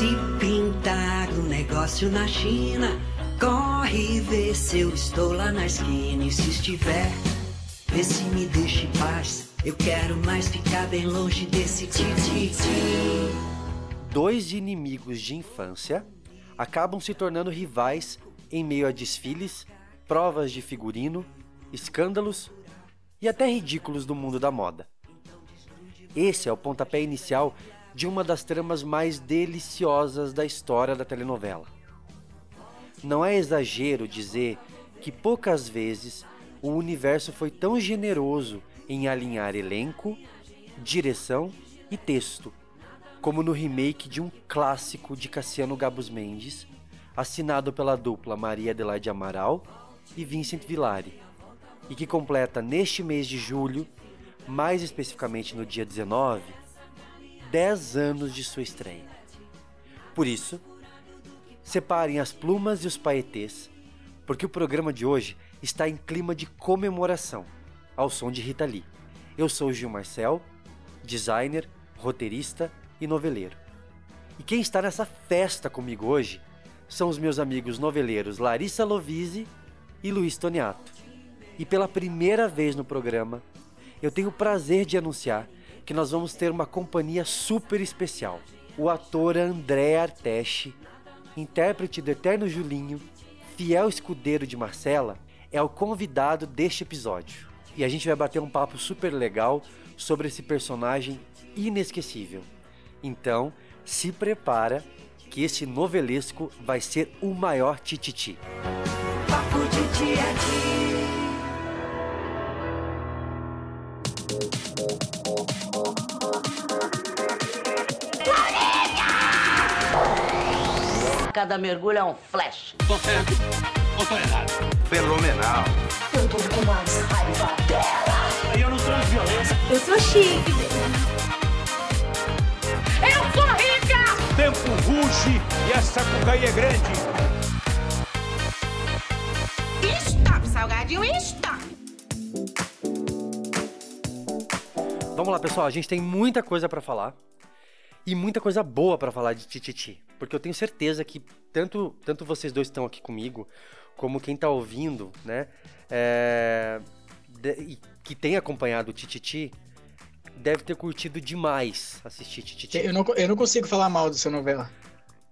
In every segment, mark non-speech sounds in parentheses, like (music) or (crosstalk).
Se pintar um negócio na China, corre ver se eu estou lá na esquina. E se estiver, vê se me deixa em paz. Eu quero mais ficar bem longe desse tititi. Dois inimigos de infância acabam se tornando rivais em meio a desfiles, provas de figurino, escândalos e até ridículos do mundo da moda. Esse é o pontapé inicial de uma das tramas mais deliciosas da história da telenovela. Não é exagero dizer que poucas vezes o universo foi tão generoso em alinhar elenco, direção e texto, como no remake de um clássico de Cassiano Gabus Mendes, assinado pela dupla Maria Adelaide Amaral e Vincent Villari, e que completa neste mês de julho, mais especificamente no dia 19, 10 anos de sua estreia. Por isso, separem as plumas e os paetês, porque o programa de hoje está em clima de comemoração ao som de Rita Lee. Eu sou Gil Marcel, designer, roteirista e noveleiro. E quem está nessa festa comigo hoje são os meus amigos noveleiros Larissa Lovise e Luiz Toniato. E pela primeira vez no programa, eu tenho o prazer de anunciar que nós vamos ter uma companhia super especial. O ator André Arteche, intérprete do Eterno Julinho, fiel escudeiro de Marcela, é o convidado deste episódio e a gente vai bater um papo super legal sobre esse personagem inesquecível. Então, se prepara que esse novelesco vai ser o maior tititi. Papo de dia a. Cada mergulho é um flash. Tô certo ou tô errado? Fenomenal. Eu tô com mais raiva dela. Eu não transo violência. Eu sou chique. Eu sou rica! Tempo ruge e essa cucaí é grande. Stop, salgadinho, stop! Vamos lá, pessoal, a gente tem muita coisa para falar e muita coisa boa para falar de Tititi, porque eu tenho certeza que tanto, tanto vocês dois estão aqui comigo, como quem tá ouvindo, né, é, de- que tem acompanhado o Tititi, deve ter curtido demais assistir Tititi. Eu não, eu não consigo falar mal dessa novela.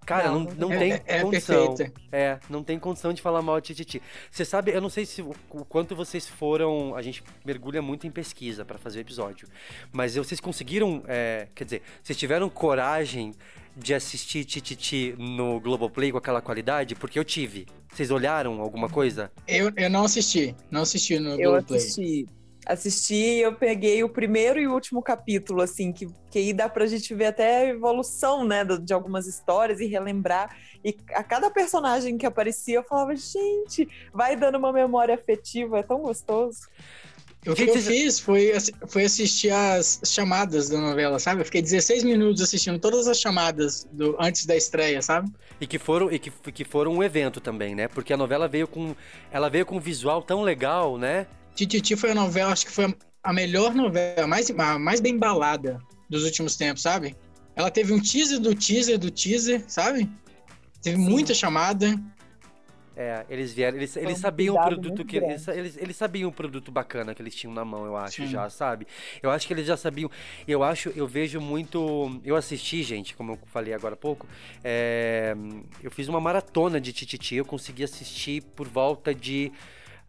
Cara, não, Não, não é- tem é- é condição. perfeita. É, não tem condição de falar mal de Tititi. Você sabe, eu não sei se o, o quanto vocês foram. A gente mergulha muito em pesquisa pra fazer o episódio. Mas eu- vocês conseguiram. é, quer dizer, vocês tiveram coragem de assistir Tititi no Globoplay com aquela qualidade? Porque eu tive. Vocês olharam alguma coisa? Eu, eu não assisti, não assisti no Eu Globoplay. assisti. Assisti e eu peguei o primeiro e o último capítulo, assim, que, que aí dá pra gente ver até a evolução, né, de algumas histórias e relembrar. E a cada personagem que aparecia, eu falava, gente, vai dando uma memória afetiva, é tão gostoso. O que Gente, eu fiz foi, foi assistir as chamadas da novela, sabe? Eu fiquei 16 minutos assistindo todas as chamadas do, antes da estreia, sabe? E que foram e que, que foram um evento também, né? Porque a novela veio com ela veio com um visual tão legal, né? Tititi foi a novela, acho que foi a melhor novela, a mais, a mais bem embalada dos últimos tempos, sabe? Ela teve um teaser do teaser do teaser, sabe? Teve muita chamada. É, eles vieram, eles, eles um sabiam o produto que eles, eles, eles sabiam o produto bacana que eles tinham na mão, eu acho Sim. já, sabe? Eu acho que eles já sabiam. Eu acho, eu vejo muito, eu assisti, gente, como eu falei agora há pouco, é, eu fiz uma maratona de Tititi, eu consegui assistir por volta de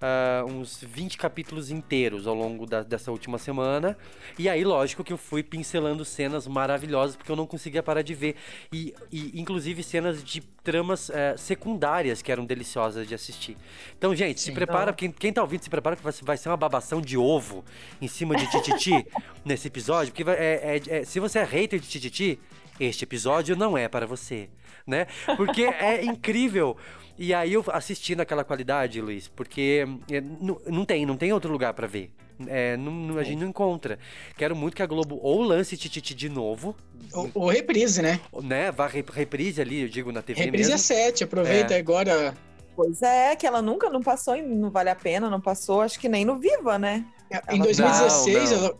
ah, uns 20 capítulos inteiros ao longo da- dessa última semana. E aí, lógico que eu fui pincelando cenas maravilhosas, porque eu não conseguia parar de ver. E, e, inclusive cenas de tramas eh, secundárias que eram deliciosas de assistir. Então, gente, se Sim. prepara, quem, quem tá ouvindo, se prepara que vai, vai ser uma babação de ovo em cima de Tititi (laughs) nesse episódio, porque vai- é- é- é- se você é hater de Tititi, este episódio não é para você, né? Porque é (laughs) incrível. E aí eu assisti naquela qualidade, Luiz, porque é, não, não tem, não tem outro lugar pra ver. É, não- não- a gente não encontra. Quero muito que a Globo ou lance Tititi de novo, O, o reprise, né? né? Vá re- reprise ali, eu digo, na TV Reprise é mesmo. 7, aproveita É. agora. Pois é, que ela nunca não passou em Não Vale a Pena, não passou, acho que nem no Viva, né? Em Ela- 2016, Não, não. Ela,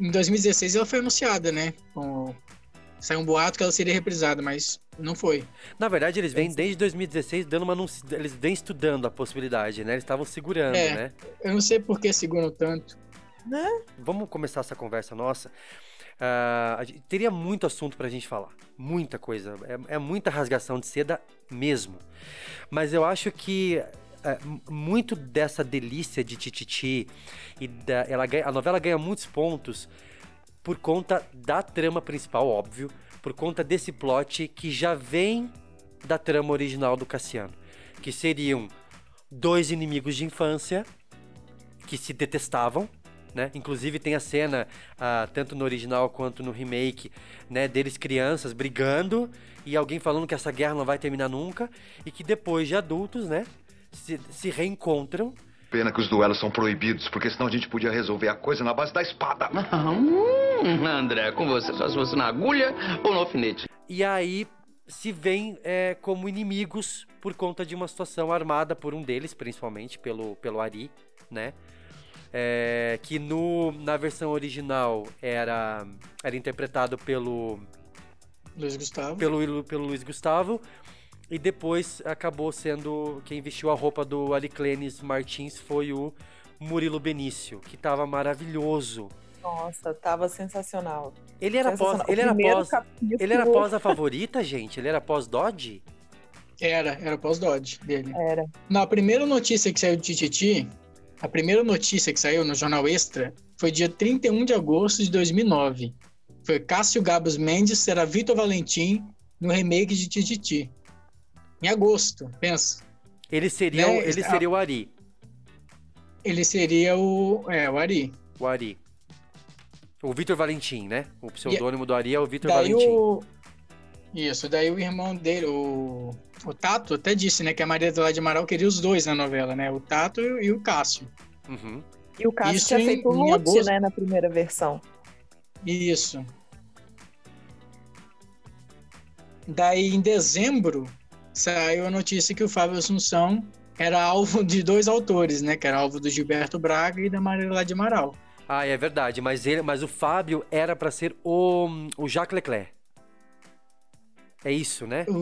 em 2016 ela foi anunciada, né? Com Saiu um boato que ela seria reprisada, mas não foi. Na verdade, eles vêm desde 2016 dando uma eles vêm estudando a possibilidade, né? Eles estavam segurando, É. né? Eu não sei por que seguram tanto. Vamos começar essa conversa nossa. Ah, a gente- teria muito assunto pra gente falar. Muita coisa. É, é muita rasgação de seda mesmo. Mas eu acho que é, muito dessa delícia de Tititi e da, ela ganha- a novela ganha muitos pontos por conta da trama principal, óbvio, por conta desse plot que já vem da trama original do Cassiano, que seriam dois inimigos de infância que se detestavam, né? Inclusive tem a cena, ah, tanto no original quanto no remake, né, deles crianças brigando e alguém falando que essa guerra não vai terminar nunca e que depois de adultos, né, se, se reencontram Pena que os duelos são proibidos, porque senão a gente podia resolver a coisa na base da espada. (laughs) Hum, André, com você só se fosse na agulha ou no alfinete. e aí se veem é, como inimigos por conta de uma situação armada por um deles, principalmente pelo, pelo Ari, né? É, que no, na versão original era, era interpretado pelo, Luiz Gustavo. pelo, pelo Luiz Gustavo. E depois acabou sendo. Quem vestiu a roupa do Aliclenes Martins foi o Murilo Benício, que tava maravilhoso. Nossa, tava sensacional. Ele era pós. Sensacional. O Ele era pós. capítulo- Ele era pós a favorita, gente? Ele era pós Dodge? Era, era pós-Dodge dele. Era. Não, a primeira notícia que saiu de Tititi, a primeira notícia que saiu no Jornal Extra foi dia 31 de agosto de 2009. Foi Cássio Gabos Mendes será Vitor Valentim no remake de Tititi. Em agosto, pensa. Ele seria, Né, o, ele seria o Ari. Ele seria o, é, o Ari. O Ari. O Vitor Valentim, né? O pseudônimo do Ari é o Vitor Daí Valentim. o... Isso, daí o irmão dele, o, o Tato, até disse, né, que a Maria Adelaide Amaral queria os dois na novela, né? O Tato e, o- e o Cássio. Uhum. E o Cássio Isso tinha em- feito o Lute, agosto. né, na primeira versão. Isso. Daí, em dezembro, saiu a notícia que o Fábio Assunção era alvo de dois autores, né? Que era alvo do Gilberto Braga e da Maria Adelaide Amaral. Ah, é verdade. Mas, ele, mas o Fábio era pra ser o, o Jacques Leclerc. É isso, né? O,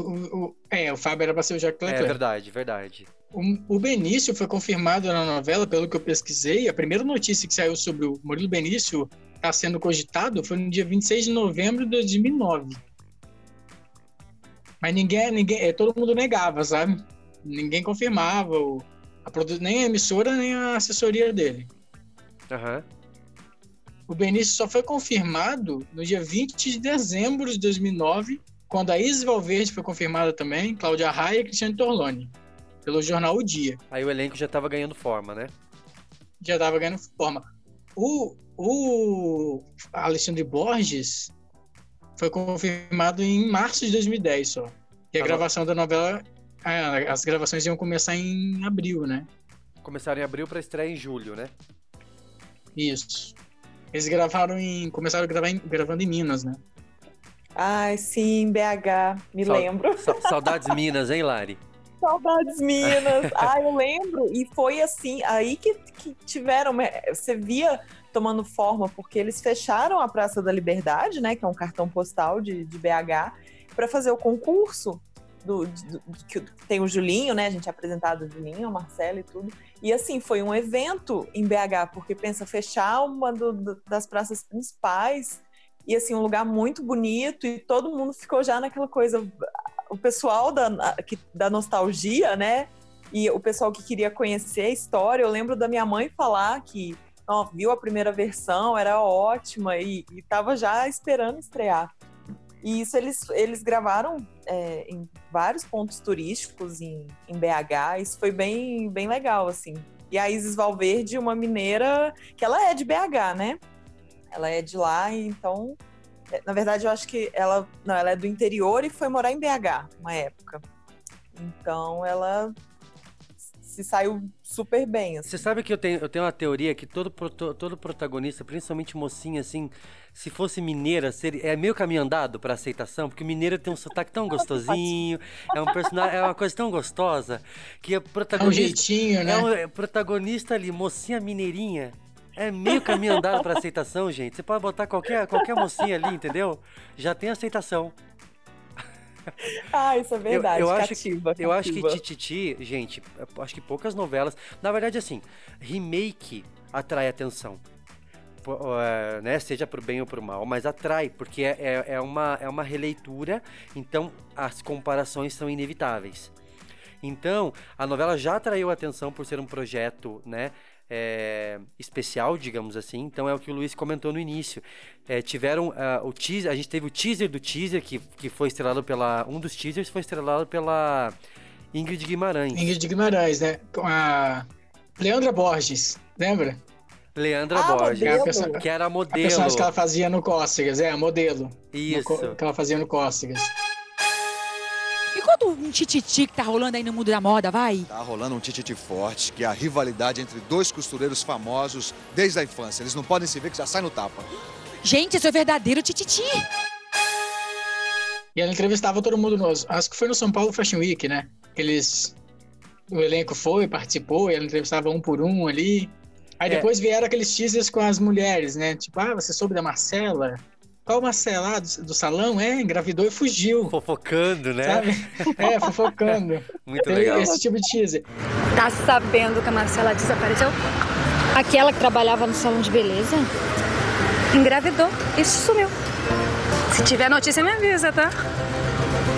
o- é, o Fábio era para ser o Jacques É Leclerc. verdade, verdade. O, o Benício foi confirmado na novela, pelo que eu pesquisei. A primeira notícia que saiu sobre o Murilo Benício está sendo cogitado foi no dia 26 de novembro de 2009. Mas ninguém, ninguém, é, todo mundo negava, sabe? Ninguém confirmava, o- a nem a emissora, nem a assessoria dele. Aham. O Benício só foi confirmado no dia 20 de dezembro de 2009, quando a Isis Valverde foi confirmada também, Cláudia Raia e Cristiane Torloni, pelo jornal O Dia. Aí o elenco já tava ganhando forma, né? já tava ganhando forma. O, o Alexandre Borges foi confirmado em março de 2010 só. E a Tá gravação da novela, é, as gravações iam começar em abril, né? Começaram em abril pra estreia em julho, né? Isso. Eles gravaram em. Começaram a gravar em- gravando em Minas, né? Ai, sim, BH, me Sal- lembro. (laughs) Sa- Saudades Minas, hein, Lari? Saudades Minas. Ai, eu lembro. E foi assim, aí que, que tiveram. Você via tomando forma, porque eles fecharam a Praça da Liberdade, né? Que é um cartão postal de, de BH, para fazer o concurso. Do, do- que tem o Julinho, né? A gente apresentado o Julinho, o Marcelo e tudo. E assim, foi um evento em BH, porque pensa fechar uma do- do- das praças principais e assim, um lugar muito bonito, e todo mundo ficou já naquela coisa. O pessoal da, que- da nostalgia, né? E o pessoal que queria conhecer a história. Eu lembro da minha mãe falar que ó, viu a primeira versão, era ótima, e, e tava já esperando estrear. E isso eles, eles gravaram é, em vários pontos turísticos em, em BH. Isso foi bem, bem legal, assim. E a Isis Valverde, uma mineira, que ela é de BH, né? Ela é de lá, então. é, Na verdade, eu acho que ela. Não, ela é do interior e foi morar em BH uma época. Então ela se saiu super bem. Assim. Você sabe que eu tenho, eu tenho uma teoria que todo, todo protagonista, principalmente mocinha, assim, se fosse mineira, seria, é meio caminho andado pra aceitação, porque o mineiro tem um sotaque tão gostosinho, é um personagem, é uma coisa tão gostosa, que a É um protagonista. jeitinho, né? É um é, protagonista ali, mocinha mineirinha. É meio caminho andado pra aceitação, gente. Você pode botar qualquer, qualquer mocinha ali, entendeu? Já tem aceitação. (laughs) Ah, isso é verdade. eu, eu cativa, acho, eu acho que. Tititi, gente, acho que poucas novelas. Na verdade, assim, remake atrai atenção. É, né, seja pro bem ou pro mal, mas atrai, porque é, é, é uma, é uma releitura, então as comparações são inevitáveis. Então, a novela já atraiu atenção por ser um projeto, né? É, especial, digamos assim. Então é o que o Luiz comentou no início. É, tiveram ah, o teaser, a gente teve o teaser do teaser que, que foi estrelado pela um dos teasers foi estrelado pela Ingrid Guimarães. Ingrid Guimarães, né? Com a Leandra Borges, lembra? Leandra Ah, Borges, modelo. A perso- que era A modelo. personagem que ela fazia no Cócegas, é, a modelo. No Isso. co- que ela fazia no Cócegas. Me conta um tititi que tá rolando aí no mundo da moda, vai. Tá rolando um tititi forte, que é a rivalidade entre dois costureiros famosos desde a infância. Eles não podem se ver que já sai no tapa. Gente, esse é o verdadeiro tititi. E ela entrevistava todo mundo, no, acho que foi no São Paulo Fashion Week, né? Eles, o elenco foi, participou, e ela entrevistava um por um ali. Aí É. depois vieram aqueles teasers com as mulheres, né? Tipo, ah, você soube da Marcela? Qual Marcela? Ah, do, do salão? É, engravidou e fugiu, Fofocando, né? sabe? É, (laughs) fofocando. Muito Teve legal. esse tipo de teaser. Tá sabendo que a Marcela desapareceu? Aquela que trabalhava no salão de beleza? Engravidou e sumiu. Se tiver notícia, me avisa, tá?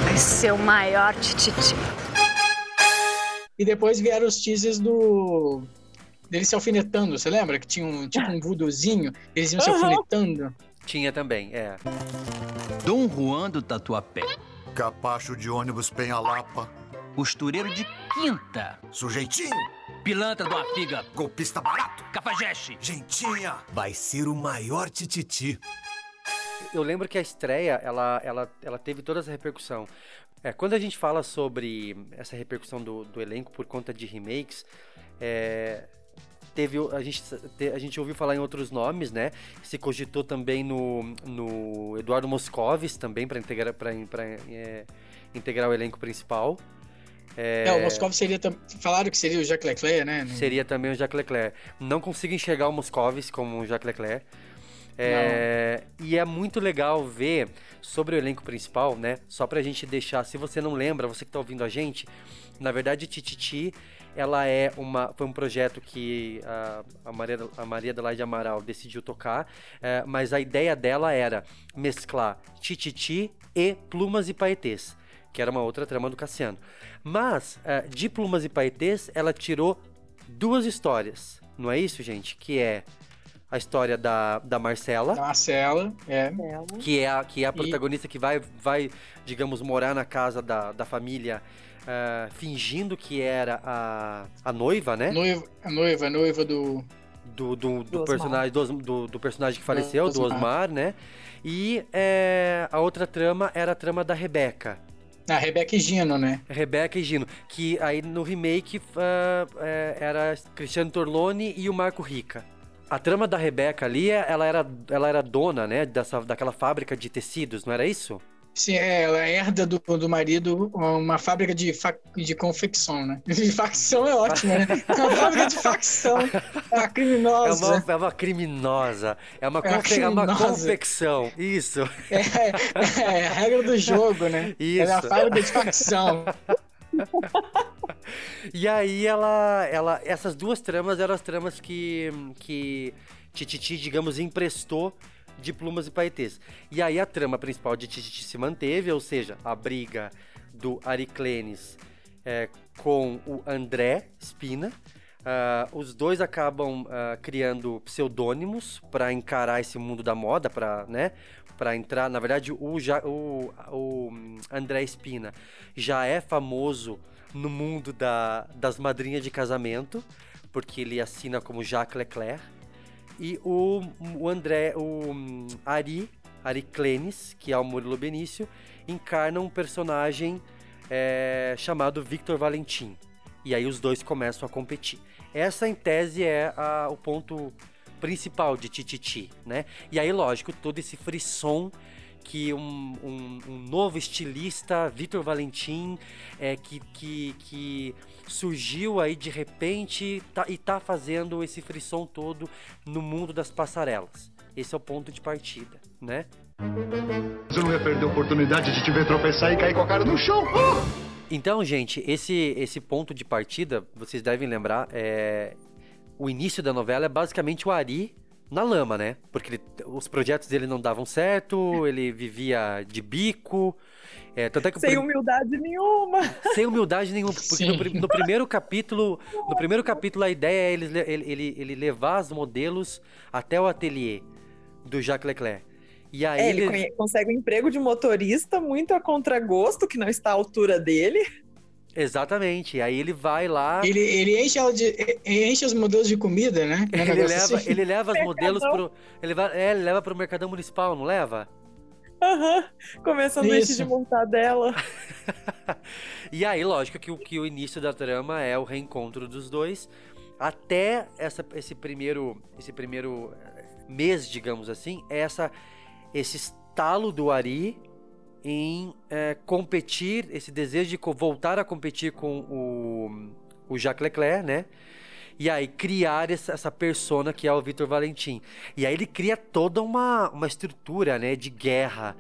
Vai ser o maior tititi. E depois vieram os teasers do. Deles se alfinetando, você lembra? Que tinha um, tipo um voodoozinho, eles iam se Aham. alfinetando. Tinha também, é. Dom Juan do Tatuapé. Capacho de ônibus Penha-Lapa. Costureiro de quinta. Sujeitinho. Pilantra do Afiga. Golpista barato. Cafajeste. Gentinha. Vai ser o maior tititi. eu lembro que a estreia, ela, ela, ela teve toda essa repercussão. É, quando a gente fala sobre essa repercussão do, do elenco por conta de remakes, é, teve, a, gente, te- a gente ouviu falar em outros nomes, né? Se cogitou também no, no Eduardo Moscovis, também para integrar, pra, é, integrar o elenco principal. É, É, o Moscov seria. Falaram que seria o Jacques Leclerc, né? Seria também o Jacques Leclerc. Não consigo enxergar o Moscovis como o Jacques Leclerc. É, e é muito legal ver sobre o elenco principal, né? Só pra gente deixar, se você não lembra, você que tá ouvindo a gente, na verdade, Tititi, ela é uma, foi um projeto que a, a Maria, a Maria Adelaide Amaral decidiu tocar, é, mas a ideia dela era mesclar Tititi e Plumas e Paetês, que era uma outra trama do Cassiano. Mas, é, de Plumas e Paetês, ela tirou duas histórias, não é isso, gente? Que é a história da, da Marcela, Da Marcela, é. que é a, que é a E- protagonista que vai, vai, digamos, morar na casa da, da família, ah, fingindo que era a, a noiva, né? Noiva, a noiva, a noiva do. do, do, do Do personagem do, do, do personagem que faleceu, do Osmar. Osmar, né? E é, a outra trama era a trama da Rebeca. A Rebeca e Gino, né? Rebeca e Gino, que aí no remake ah, é, era Cristiano Torlone e o Marco Rica. A trama da Rebeca ali, ela era, ela era dona, né, dessa, daquela fábrica de tecidos, não era isso? Sim, é, ela herda do, do marido uma fábrica de, fa- de confecção, né? (laughs) De facção é ótimo, né? (laughs) Uma fábrica de facção. É a É criminosa. uma, é uma criminosa. É uma, É uma confe- é uma confecção. Isso. É, é, é a regra do jogo, né? (laughs) Isso. Ela é a fábrica de facção. (laughs) E aí ela, ela, essas duas tramas eram as tramas que, que Tititi, digamos, emprestou de Plumas e Paetês. E aí a trama principal de Tititi se manteve, ou seja, a briga do Ariclenes é, com o André Spina. Ah, os dois acabam ah, criando pseudônimos para encarar esse mundo da moda, para né, para entrar. Na verdade, o, ja, o, o hum, André Spina já é famoso no mundo da, das madrinhas de casamento, porque ele assina como Jacques Leclerc. E o, o André, o hum, Ari, Ari Clenis, que é o Murilo Benício, encarna um personagem é, chamado Victor Valentim. E aí os dois começam a competir. Essa, em tese, é a- o ponto principal de Tititi, né? E aí, lógico, todo esse frisson que um, um- um novo estilista, Vitor Valentim, é, que, que, que surgiu aí de repente tá- e tá fazendo esse frisson todo no mundo das passarelas. Esse é o ponto de partida, né? Você não ia perder a oportunidade de te ver tropeçar e cair com a cara no chão. Então, gente, esse, esse ponto de partida, vocês devem lembrar, é... o início da novela é basicamente o Ari na lama, né? Porque ele- os projetos dele não davam certo, (laughs) ele vivia de bico. É, tanto é que Sem humildade nenhuma. (laughs) sem humildade nenhuma, porque no, no primeiro capítulo, no primeiro capítulo a ideia é ele, ele, ele, ele levar os modelos até o ateliê do Jacques Leclerc. E aí É, ele conhe- consegue um emprego de motorista muito a contragosto, que não está à altura dele. Exatamente, aí ele vai lá Ele, ele enche, ela de, enche os modelos de comida, né? (laughs) É um Ele leva, assim. ele leva os modelos pro. Ele, vai, é, ele leva pro Mercadão Municipal, não leva? Aham. Começando a Isso. de montar dela. (laughs) E aí, lógico que o, que o início da trama é o reencontro dos dois. Até essa, esse primeiro. Esse primeiro eh, mês, digamos assim, é essa, esse estalo do Ari em eh, competir, esse desejo de voltar a competir com o, o Jacques Leclerc, né? E aí criar essa, essa persona que é o Vitor Valentim. E aí ele cria toda uma, uma estrutura, né, de guerra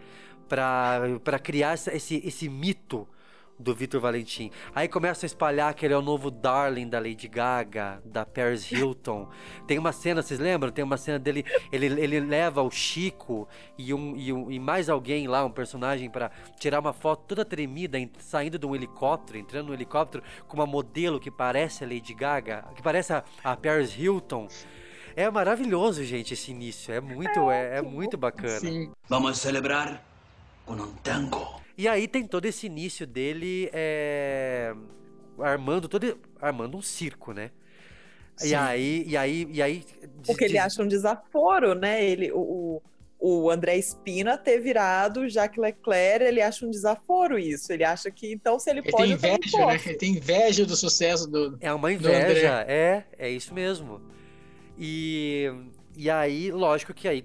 para criar essa- esse, esse mito do Vitor Valentim. Aí começa a espalhar que ele é o novo darling da Lady Gaga, da Paris Hilton. Tem uma cena, vocês lembram? Tem uma cena dele, ele, ele leva o Chico e, um, e, um- e mais alguém lá, um personagem, para tirar uma foto toda tremida, em- saindo de um helicóptero, entrando no helicóptero com uma modelo que parece a Lady Gaga, que parece a, a Paris Hilton. É maravilhoso, gente, esse início. É muito, é, é muito bacana. Sim. Vamos celebrar com um tango. E aí tem todo esse início dele é, armando todo armando um circo, né? E aí, e aí, e aí O que ele acha um desaforo, né? Ele, o, o, o André Espina ter virado Jacques Leclerc, ele acha um desaforo isso. Ele acha que, então, se ele, Ele pode, tem inveja, né? posso. Ele tem inveja do sucesso do. É uma inveja, é, é isso mesmo. E, e aí, lógico que aí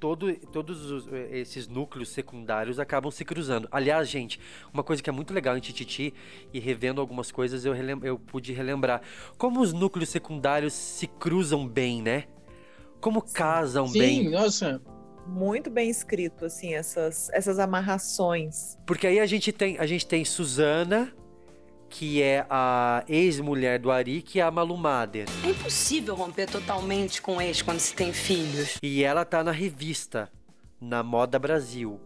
todo, todos os- esses núcleos secundários acabam se cruzando. Aliás, gente, uma coisa que é muito legal em Tititi, e revendo algumas coisas eu, relem- eu pude relembrar, como os núcleos secundários se cruzam bem, né? Como casam Sim, bem. nossa. Muito bem escrito, assim, essas, essas amarrações. Porque aí a gente tem, a gente tem Suzana, que é a ex-mulher do Ari, que é a Malu Mader. É impossível romper totalmente com ex quando se tem filhos. E ela tá na revista, na Moda Brasil,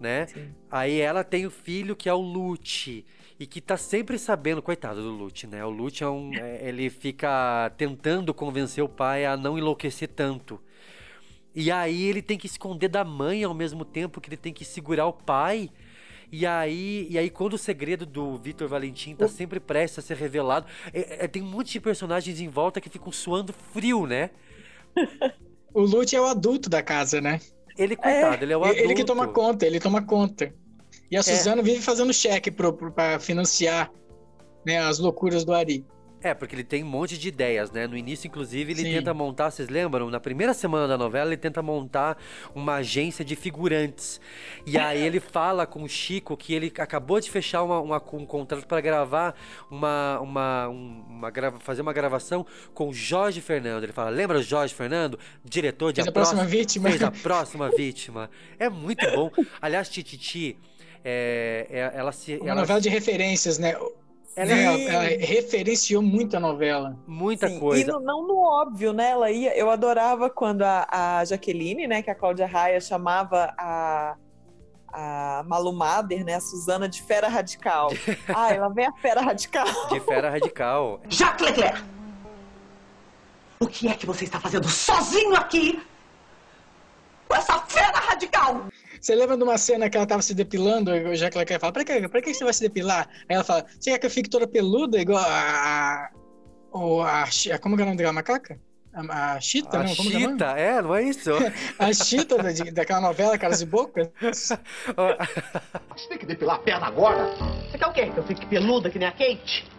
né? Aí ela tem o filho que é o Lute. E que tá sempre sabendo, coitado do Lute, né? O Lute é um. (laughs) é, ele fica tentando convencer o pai a não enlouquecer tanto. E aí ele tem que esconder da mãe ao mesmo tempo que ele tem que segurar o pai. E aí, e aí quando o segredo do Vitor Valentim tá sempre prestes a ser revelado, é- é- tem um monte de personagens em volta que ficam suando frio, né? (laughs) O Lute é o adulto da casa, né? Ele, coitado, ele é o adulto. Ele que toma conta, ele toma conta. E a Suzana vive fazendo cheque pro, pro, pra financiar né, as loucuras do Ari. É, porque ele tem um monte de ideias, né? No início, inclusive, ele Sim. tenta montar, vocês lembram? Na primeira semana da novela, ele tenta montar uma agência de figurantes. E aí ele fala com o Chico que ele acabou de fechar uma, uma- um contrato para gravar uma. uma, um- uma grava- fazer uma gravação com o Jorge Fernando. Ele fala: lembra o Jorge Fernando? Diretor de Fez a próxima vítima. Fez a (laughs) próxima vítima. É muito bom. Aliás, Tititi, é, é- ela se. Uma ela novela de referências, né? Ela- Né, Ela, ela referenciou muito a novela. Muita Sim, coisa. E no- não no óbvio, né? Ela ia. Eu adorava quando a, a Jaqueline, né, que a Cláudia Raia chamava a, a Malu Mader, né, a Suzana de fera radical. (laughs) ah, ela vem a fera radical. De fera radical. Jacques Leclerc! O que é que você está fazendo sozinho aqui? Com essa fera radical! Você lembra de uma cena que ela tava se depilando, já que ela quer falar, pra que, pra que você vai se depilar? Aí ela fala, você quer que eu fique toda peluda, igual a... a, ou a, Chi- como que é o nome daquela macaca? A, a Chita, A não? Como é? Chita, é, não é isso? (laughs) A Chita da- daquela novela, Caras e Bocas. (laughs) Você tem que depilar a perna agora? Você quer o quê? Que eu fique peluda que nem a Kate?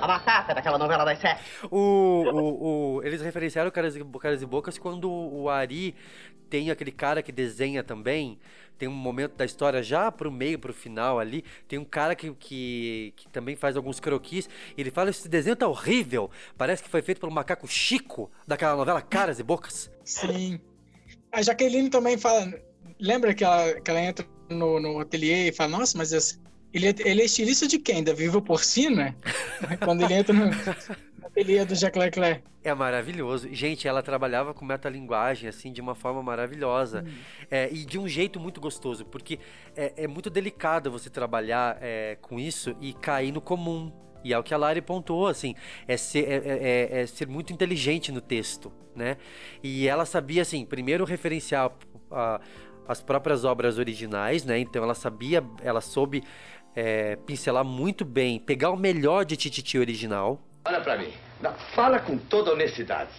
A batata daquela novela das sete. O, o, o- eles referenciaram Caras e, Caras e Bocas quando o Ari tem aquele cara que desenha também. Tem um momento da história já pro meio, pro final ali. Tem um cara que, que, que também faz alguns croquis. E ele fala: Esse desenho tá horrível. Parece que foi feito pelo macaco Chico daquela novela Caras e Bocas. Sim. A Jaqueline também fala. Lembra que ela, que ela entra no, no ateliê e fala: Nossa, mas esse- ele, é, ele é estilista de quem? Da Viva Porcina? Quando ele entra no, ateliê do Jacques Leclerc. É maravilhoso. Gente, ela trabalhava com metalinguagem, assim, de uma forma maravilhosa. É, e de um jeito muito gostoso, porque é, é muito delicado você trabalhar é, com isso e cair no comum. E é o que a Lari pontuou, assim, é ser, é, é- é- é ser muito inteligente no texto, né? E ela sabia, assim, primeiro referenciar a- as próprias obras originais, né? Então ela sabia, ela soube é, pincelar muito bem, pegar o melhor de Tititi original, Olha pra mim. Fala com toda honestidade.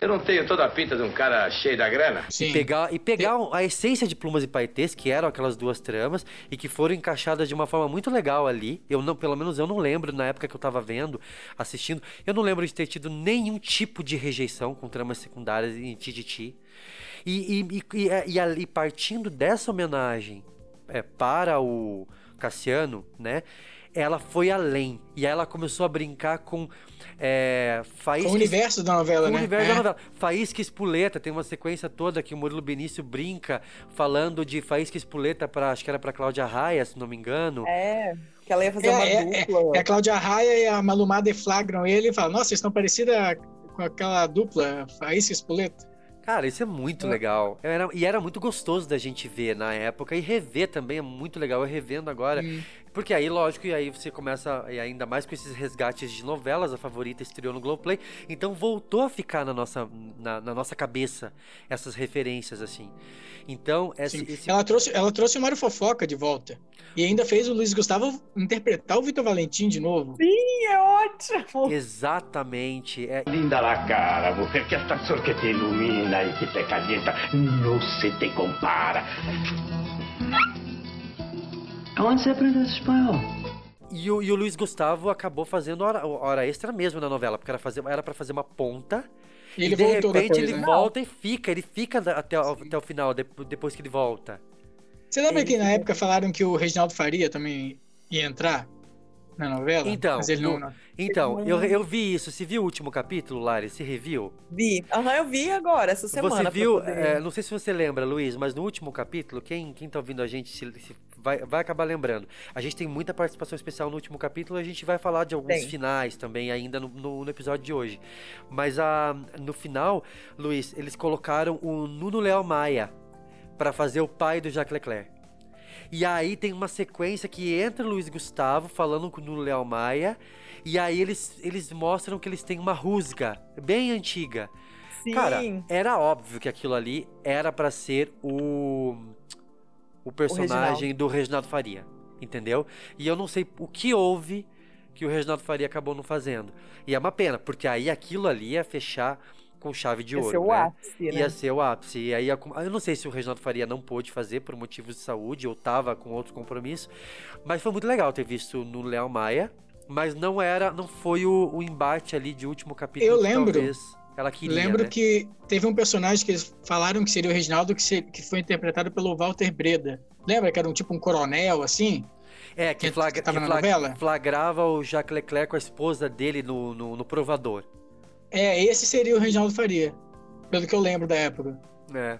Eu não tenho toda a pinta de um cara cheio da grana? E pegar, e pegar a essência de Plumas e Paetês, que eram aquelas duas tramas, e que foram encaixadas de uma forma muito legal ali. Eu não, pelo menos eu não lembro, na época que eu tava vendo, assistindo, eu não lembro de ter tido nenhum tipo de rejeição com tramas secundárias em Tititi. E, e, e, e, e ali, partindo dessa homenagem é, para o Cassiano, né? Ela foi além. E aí ela começou a brincar com é, faíscas... Com o universo da novela, com né? O universo É. da novela. Faísca Espuleta, tem uma sequência toda que o Murilo Benício brinca, falando de Faísca Espuleta para acho que era pra Cláudia Raia, se não me engano. É, que ela ia fazer É, uma é, dupla. é, é a Cláudia Raia e a Malumá deflagram ele e falam: Nossa, vocês estão parecidas com aquela dupla, Faísca e Espoleta. Cara, isso é muito legal. Era- e era muito gostoso da gente ver na época e rever também é muito legal. Eu revendo agora. Porque aí, lógico, e aí você começa, e ainda mais com esses resgates de novelas, a favorita estreou no Globoplay. Então voltou a ficar na nossa, na, na nossa cabeça essas referências, assim. Então, Sim. esse- Ela, trouxe, ela trouxe o Mário Fofoca de volta. E ainda fez o Luiz Gustavo interpretar o Vitor Valentim de novo. Sim, é ótimo. Exatamente. É... Linda la cara, mujer, que el sol que te ilumina y que te calienta no se te compara. Onde você aprendeu esse espanhol? E o, e o Luiz Gustavo acabou fazendo hora, hora extra mesmo na novela, porque era, fazer, era pra fazer uma ponta. E ele de repente depois, ele né? volta e fica, ele fica até, o- até o final, de- depois que ele volta. Você lembra que na época falaram que o Reginaldo Faria também ia entrar na novela? Então, Mas ele não. no- então eu, eu vi isso. Você viu o último capítulo, Lari? Você reviu? Vi. Aham, eu vi agora, essa semana. Você viu, poder- é, não sei se você lembra, Luiz, mas no último capítulo, quem, quem tá ouvindo a gente se, se vai, vai acabar lembrando. A gente tem muita participação especial no último capítulo, a gente vai falar de alguns Tem. finais também ainda no, no- no episódio de hoje. Mas a, no final, Luiz, eles colocaram o Nuno Leal Maia pra fazer o pai do Jacques Leclerc. E aí tem uma sequência que entra o Luiz Gustavo falando com o Nuno Leal Maia, e aí eles, eles mostram que eles têm uma rusga bem antiga. Sim. Cara, era óbvio que aquilo ali era pra ser o o personagem Reginaldo. do Reginaldo Faria, entendeu? E eu não sei o que houve que o Reginaldo Faria acabou não fazendo. E é uma pena, porque aí aquilo ali ia fechar com chave de Ia ouro, ser o né? ápice, né? Ia ser o ápice. E aí, eu não sei se o Reginaldo Faria não pôde fazer por motivos de saúde ou tava com outro compromisso, mas foi muito legal ter visto no Léo Maia, mas não era, não foi o, o embate ali de último capítulo Eu lembro. talvez ela queria, Lembro né? que teve um personagem que eles falaram que seria o Reginaldo, que, se- que foi interpretado pelo Walter Breda. Lembra que era um tipo um coronel, assim? É, que, flagra- que novela? flagrava o Jacques Leclerc com a esposa dele no, no, no provador. É, esse seria o Reginaldo Faria. Pelo que eu lembro da época. É.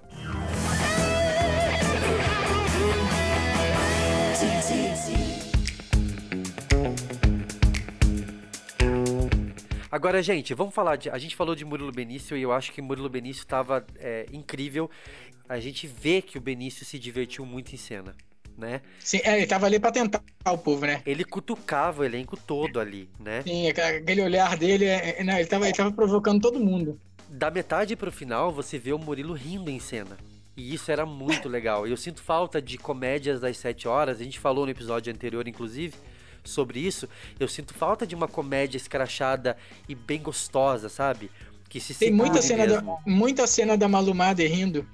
Agora, gente, vamos falar de. A gente falou de Murilo Benício e eu acho que Murilo Benício estava incrível. A gente vê que o Benício se divertiu muito em cena, né? Sim, é, ele tava ali pra tentar o povo, né? Ele cutucava o elenco todo ali, né? Sim, aquele olhar dele, é, é, não, ele, tava, ele tava provocando todo mundo. Da metade pro final, você vê o Murilo rindo em cena. E isso era muito legal. Eu sinto falta de comédias das sete horas. A gente falou no episódio anterior, inclusive, sobre isso. Eu sinto falta de uma comédia escrachada e bem gostosa, sabe? Que se Tem muita cena, da, muita cena da Malumada rindo.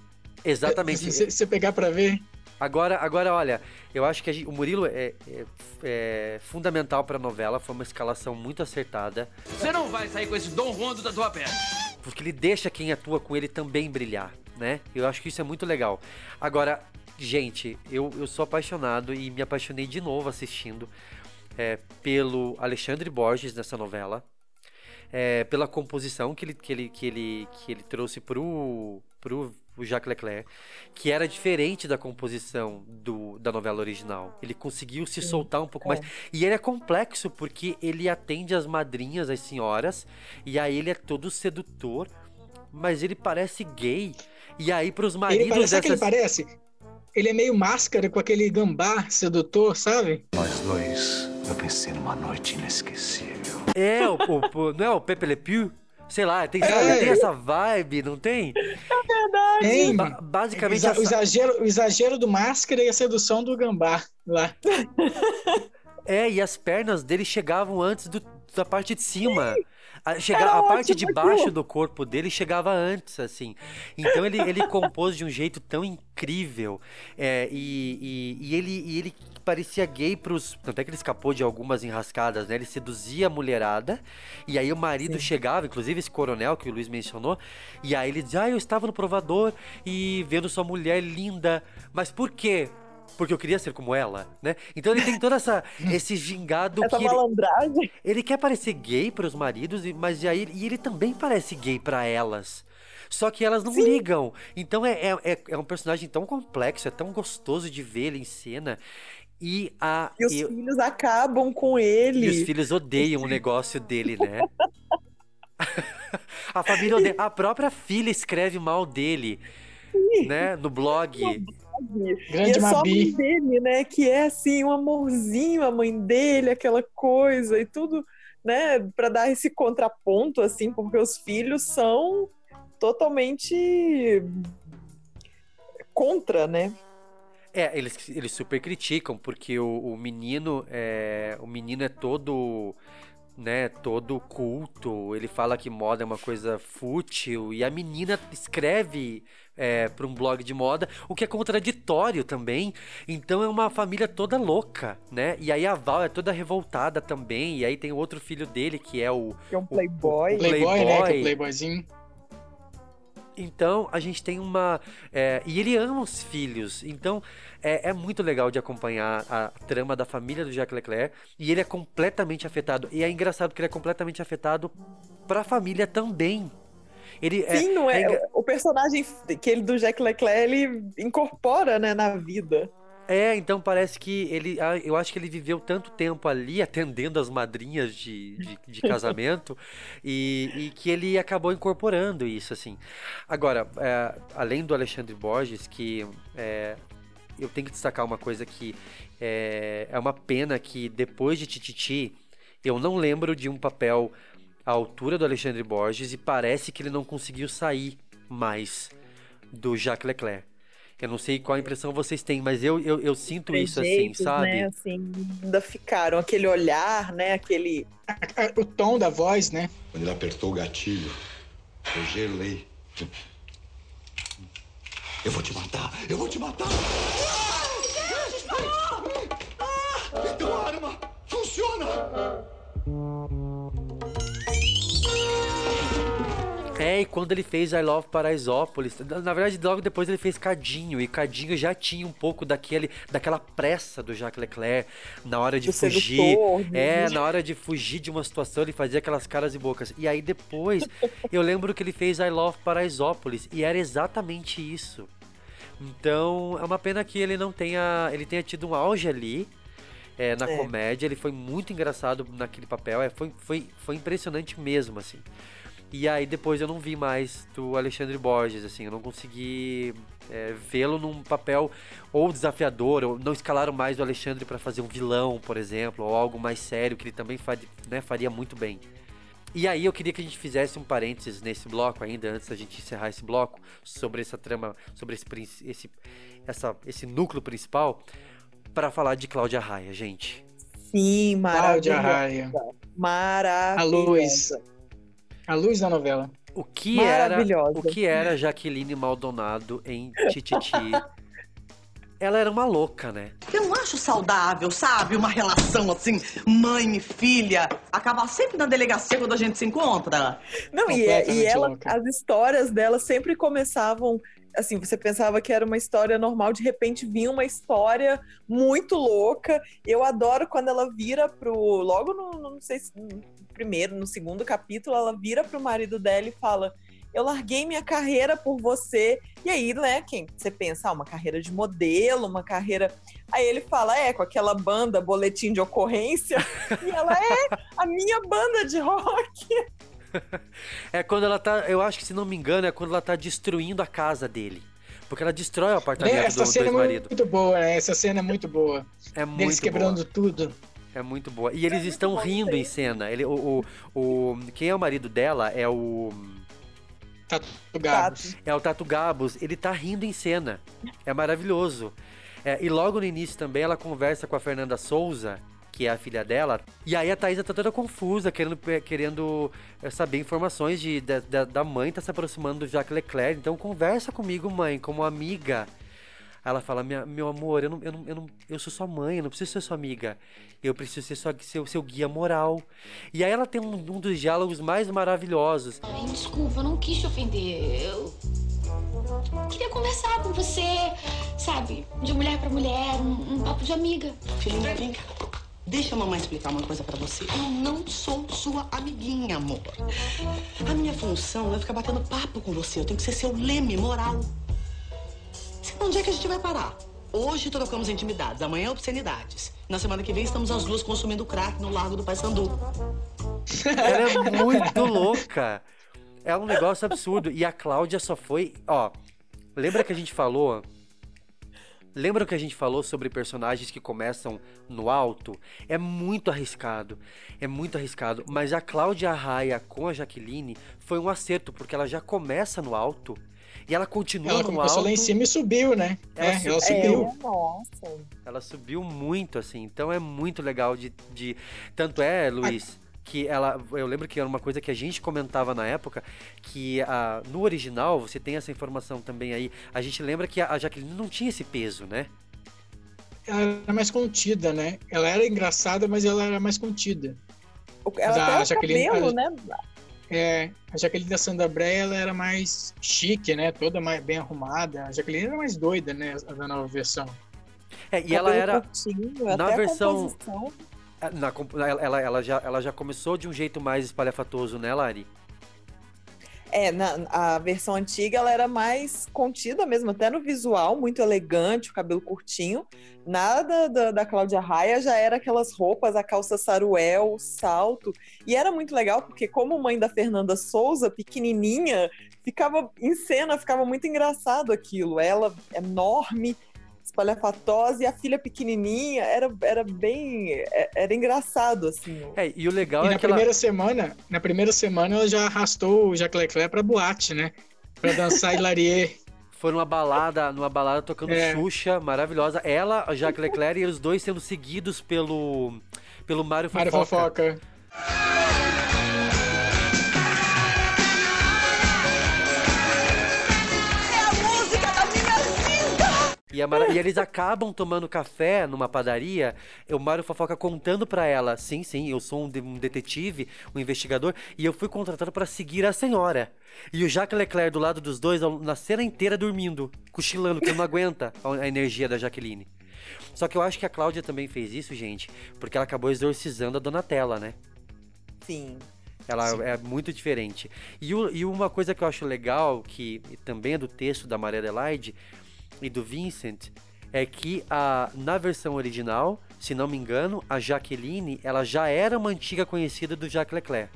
Exatamente. Se você pegar pra ver. Agora, agora, olha, eu acho que a gente- o Murilo é, é- é fundamental pra novela, foi uma escalação muito acertada, Você não vai sair com esse Dom Rondo da tua perna. porque ele deixa quem atua com ele também brilhar, né? Eu acho que isso é muito legal. Agora, gente, eu, eu sou apaixonado e me apaixonei de novo assistindo é, pelo Alexandre Borges nessa novela, é, pela composição que ele, que ele, que ele, que ele trouxe pro, pro o Jacques Leclerc, que era diferente da composição do, da novela original. Ele conseguiu se soltar um pouco mais. E ele é complexo porque ele atende as madrinhas, as senhoras, e aí ele é todo sedutor, mas ele parece gay. E aí pros maridos Ele parece, o que ele dessas... parece? Ele é meio máscara com aquele gambá sedutor, sabe? Nós dois, eu pensei numa noite inesquecível. É, o, o- não é o Pepe Le Pew? Sei lá, tem, sabe, É. tem essa vibe, não tem? É verdade. Ba- basicamente, o, exa- essa- o exagero, o exagero do máscara e a sedução do gambá lá. (laughs) É, e as pernas dele chegavam antes do- da parte de cima. A, chega, a parte de baixo do corpo dele chegava antes, assim. Então ele, ele compôs de um jeito tão incrível. é, e, e, e ele, e ele parecia gay pros. Tanto é que ele escapou de algumas enrascadas, né? Ele seduzia a mulherada. E aí o marido chegava, inclusive esse coronel que o Luiz mencionou. E aí ele dizia: Ah, eu estava no provador e vendo sua mulher linda. Mas por quê? Porque eu queria ser como ela, né? Então ele tem todo essa, (laughs) esse gingado Essa que. Ele, malandragem. ele quer parecer gay pros maridos, e- mas aí e ele também parece gay pra elas. Só que elas não ligam. Então é, é, é- é um personagem tão complexo, é tão gostoso de ver ele em cena. E, a, E os e- filhos acabam com ele. e os filhos odeiam o negócio dele, né? (laughs) a família odeia. A própria filha escreve mal dele, né? No blog. Grande e é só a mãe dele, né? Que é assim, um amorzinho, a mãe dele, aquela coisa e tudo, né? Pra dar esse contraponto, assim, porque os filhos são totalmente contra, né? É, eles, eles super criticam, porque o, o menino é. O menino é todo. Né, todo culto, ele fala que moda é uma coisa fútil, e a menina escreve é, para um blog de moda, o que é contraditório também. Então é uma família toda louca, né? E aí a Val é toda revoltada também, e aí tem o outro filho dele que é o. Que é um playboy. o Playboy, né? Que é o playboyzinho. Então a gente tem uma. é, e ele ama os filhos. Então é, é muito legal de acompanhar a trama da família do Jacques Leclerc. E ele é completamente afetado. E é engraçado que ele é completamente afetado pra família também. Ele Sim, não é? engra- O personagem que ele do Jack Leclerc, ele incorpora, né, na vida. É, então parece que ele. Eu acho que ele viveu tanto tempo ali atendendo as madrinhas de, de, de casamento (laughs) e, e que ele acabou incorporando isso, assim. Agora, é, além do Alexandre Borges, que é, eu tenho que destacar uma coisa que é, é uma pena que depois de Tititi, eu não lembro de um papel à altura do Alexandre Borges e parece que ele não conseguiu sair mais do Jacques Leclerc. Eu não sei qual a impressão vocês têm, mas eu, eu, eu sinto isso assim, Trejeitos, sabe? Né, assim, ainda ficaram. Aquele olhar, né? Aquele. O tom da voz, né? Quando ele apertou o gatilho, eu gelei. Eu vou te matar! Eu vou te matar! Então a arma funciona! É, e quando ele fez I Love Paraisópolis, na na verdade logo depois ele fez Cadinho, e Cadinho já tinha um pouco daquele, daquela pressa do Jacques Leclerc na hora de fugir. sedutor? É, na hora de fugir de uma situação ele fazia aquelas caras e bocas. E aí depois (laughs) eu lembro que ele fez I Love Paraisópolis, e era exatamente isso. Então é uma pena que ele não tenha, ele tenha tido um auge ali. é, na É. comédia, ele foi muito engraçado naquele papel, é, foi, foi, foi impressionante mesmo, assim. E aí depois eu não vi mais do Alexandre Borges, assim, eu não consegui é, vê-lo num papel ou desafiador, ou não escalaram mais o Alexandre para fazer um vilão, por exemplo, ou algo mais sério que ele também faria, né, faria muito bem. E aí eu queria que a gente fizesse um parênteses nesse bloco ainda, antes da gente encerrar esse bloco, sobre essa trama, sobre esse, esse, essa, esse núcleo principal, para falar de Cláudia Raia, gente. Sim, Cláudia maravilhosa. Raia. Maravilhosa. A luz. A luz da novela. O que era, Maravilhosa. o que era Jaqueline Maldonado em Tititi? (laughs) ela era uma louca, né? Eu não acho saudável, sabe? Uma relação assim, mãe e filha, acabar sempre na delegacia quando a gente se encontra. Não, e, é- e ela, as histórias dela sempre começavam. Assim, você pensava que era uma história normal, de repente vinha uma história muito louca. Eu adoro quando ela vira pro. Logo no, não sei se no primeiro, no segundo capítulo, ela vira pro marido dela e fala: Eu larguei minha carreira por você. E aí, né, quem você pensa, ah, uma carreira de modelo, uma carreira. Aí ele fala, é, com aquela banda Boletim de Ocorrência. (laughs) e ela é a minha banda de rock. (laughs) É quando ela tá. Eu acho que, se não me engano, é quando ela tá destruindo a casa dele. Porque ela destrói o apartamento É, essa do, do cena é muito boa, né? Essa cena é muito boa. É muito quebrando boa. tudo. É muito boa. E eles estão rindo em cena. Ele, o, o, o- quem é o marido dela é o. Tatu Gabos. É o Tato Gabos. Ele tá rindo em cena. É maravilhoso. É, e logo no início também ela conversa com a Fernanda Souza, que é a filha dela. E aí a Thaisa tá toda confusa, querendo, querendo é, saber informações de, da- da, da mãe, tá se aproximando do Jacques Leclerc. Então conversa comigo, mãe, como amiga. Aí Ela fala, "Minha- meu amor, eu, não, eu, não, eu, não, eu sou sua mãe, eu não preciso ser sua amiga. Eu preciso ser sua, seu, seu guia moral. E aí ela tem um, um dos diálogos mais maravilhosos. Ai, desculpa, eu não quis te ofender. Eu queria conversar com você, sabe? De mulher pra mulher, um, um papo de amiga. Filhinha, vem cá. Deixa a mamãe explicar uma coisa pra você. Eu não sou sua amiguinha, amor. A minha função é ficar batendo papo com você. Eu tenho que ser seu leme moral. Senão, onde é que a gente vai parar? Hoje trocamos intimidades, amanhã obscenidades. Na semana que vem estamos as duas consumindo crack no Largo do Paissandu. Ela é muito louca. É um negócio absurdo. E a Cláudia só foi. Ó, lembra que a gente falou. Lembra que a gente falou sobre personagens que começam no alto? É muito arriscado. É muito arriscado. Mas a Cláudia Raia com a Jaqueline foi um acerto, porque ela já começa no alto. E ela continua Ela no alto. lá em cima e subiu, né? Ela é, su- ela é, subiu. Nossa. Ela subiu muito, assim. Então é muito legal de. de... Tanto é, Luiz, que ela. Eu lembro que era uma coisa que a gente comentava na época, que a, no original, você tem essa informação também aí. A gente lembra que a, a Jaqueline não tinha esse peso, né? Ela era mais contida, né? Ela era engraçada, mas ela era mais contida. Ela até o cabelo, né? É, a Jaqueline da Sandra Bray, ela era mais chique, né? Toda mais bem arrumada. A Jaqueline era mais doida, né? A da nova versão. É, e ela era. curtinho, na a versão. composição. Na, comp- ela, ela, já, ela já começou de um jeito mais espalhafatoso, né, Lari? É, na, a versão antiga ela era mais contida mesmo, até no visual, muito elegante, o cabelo curtinho. Nada da, da Cláudia Raia já era aquelas roupas, a calça saruel, o salto. E era muito legal, porque como mãe da Fernanda Souza, pequenininha, ficava em cena, ficava muito engraçado aquilo. Ela enorme, espalhafatosa, e a filha pequenininha, era, era bem... é- Era engraçado, assim. É, e o legal E é na que ela. primeira semana, na primeira semana ela já arrastou o Jacques Leclerc pra boate, né? Pra dançar Hilarie. (laughs) Foi numa balada, numa balada tocando É. Xuxa, maravilhosa. Ela, a Jacques Leclerc e os dois sendo seguidos pelo pelo Mário Fofoca. Mário Fofoca. E, a Mara- e eles acabam tomando café numa padaria, o Mário Fofoca contando pra ela, sim, sim, eu sou um, de- um detetive, um investigador, e eu fui contratado pra seguir a senhora. E o Jacques Leclerc do lado dos dois, na cena inteira dormindo, cochilando, porque não aguenta a, energia da Jaqueline. Só que eu acho que a Cláudia também fez isso, gente, porque ela acabou exorcizando a Donatella, né? Sim. Ela é muito diferente. E, o- e uma coisa que eu acho legal, que também é do texto da Maria Adelaide e do Vincent, é que a, na versão original, se não me engano, a Jaqueline ela já era uma antiga conhecida do Jacques Leclerc.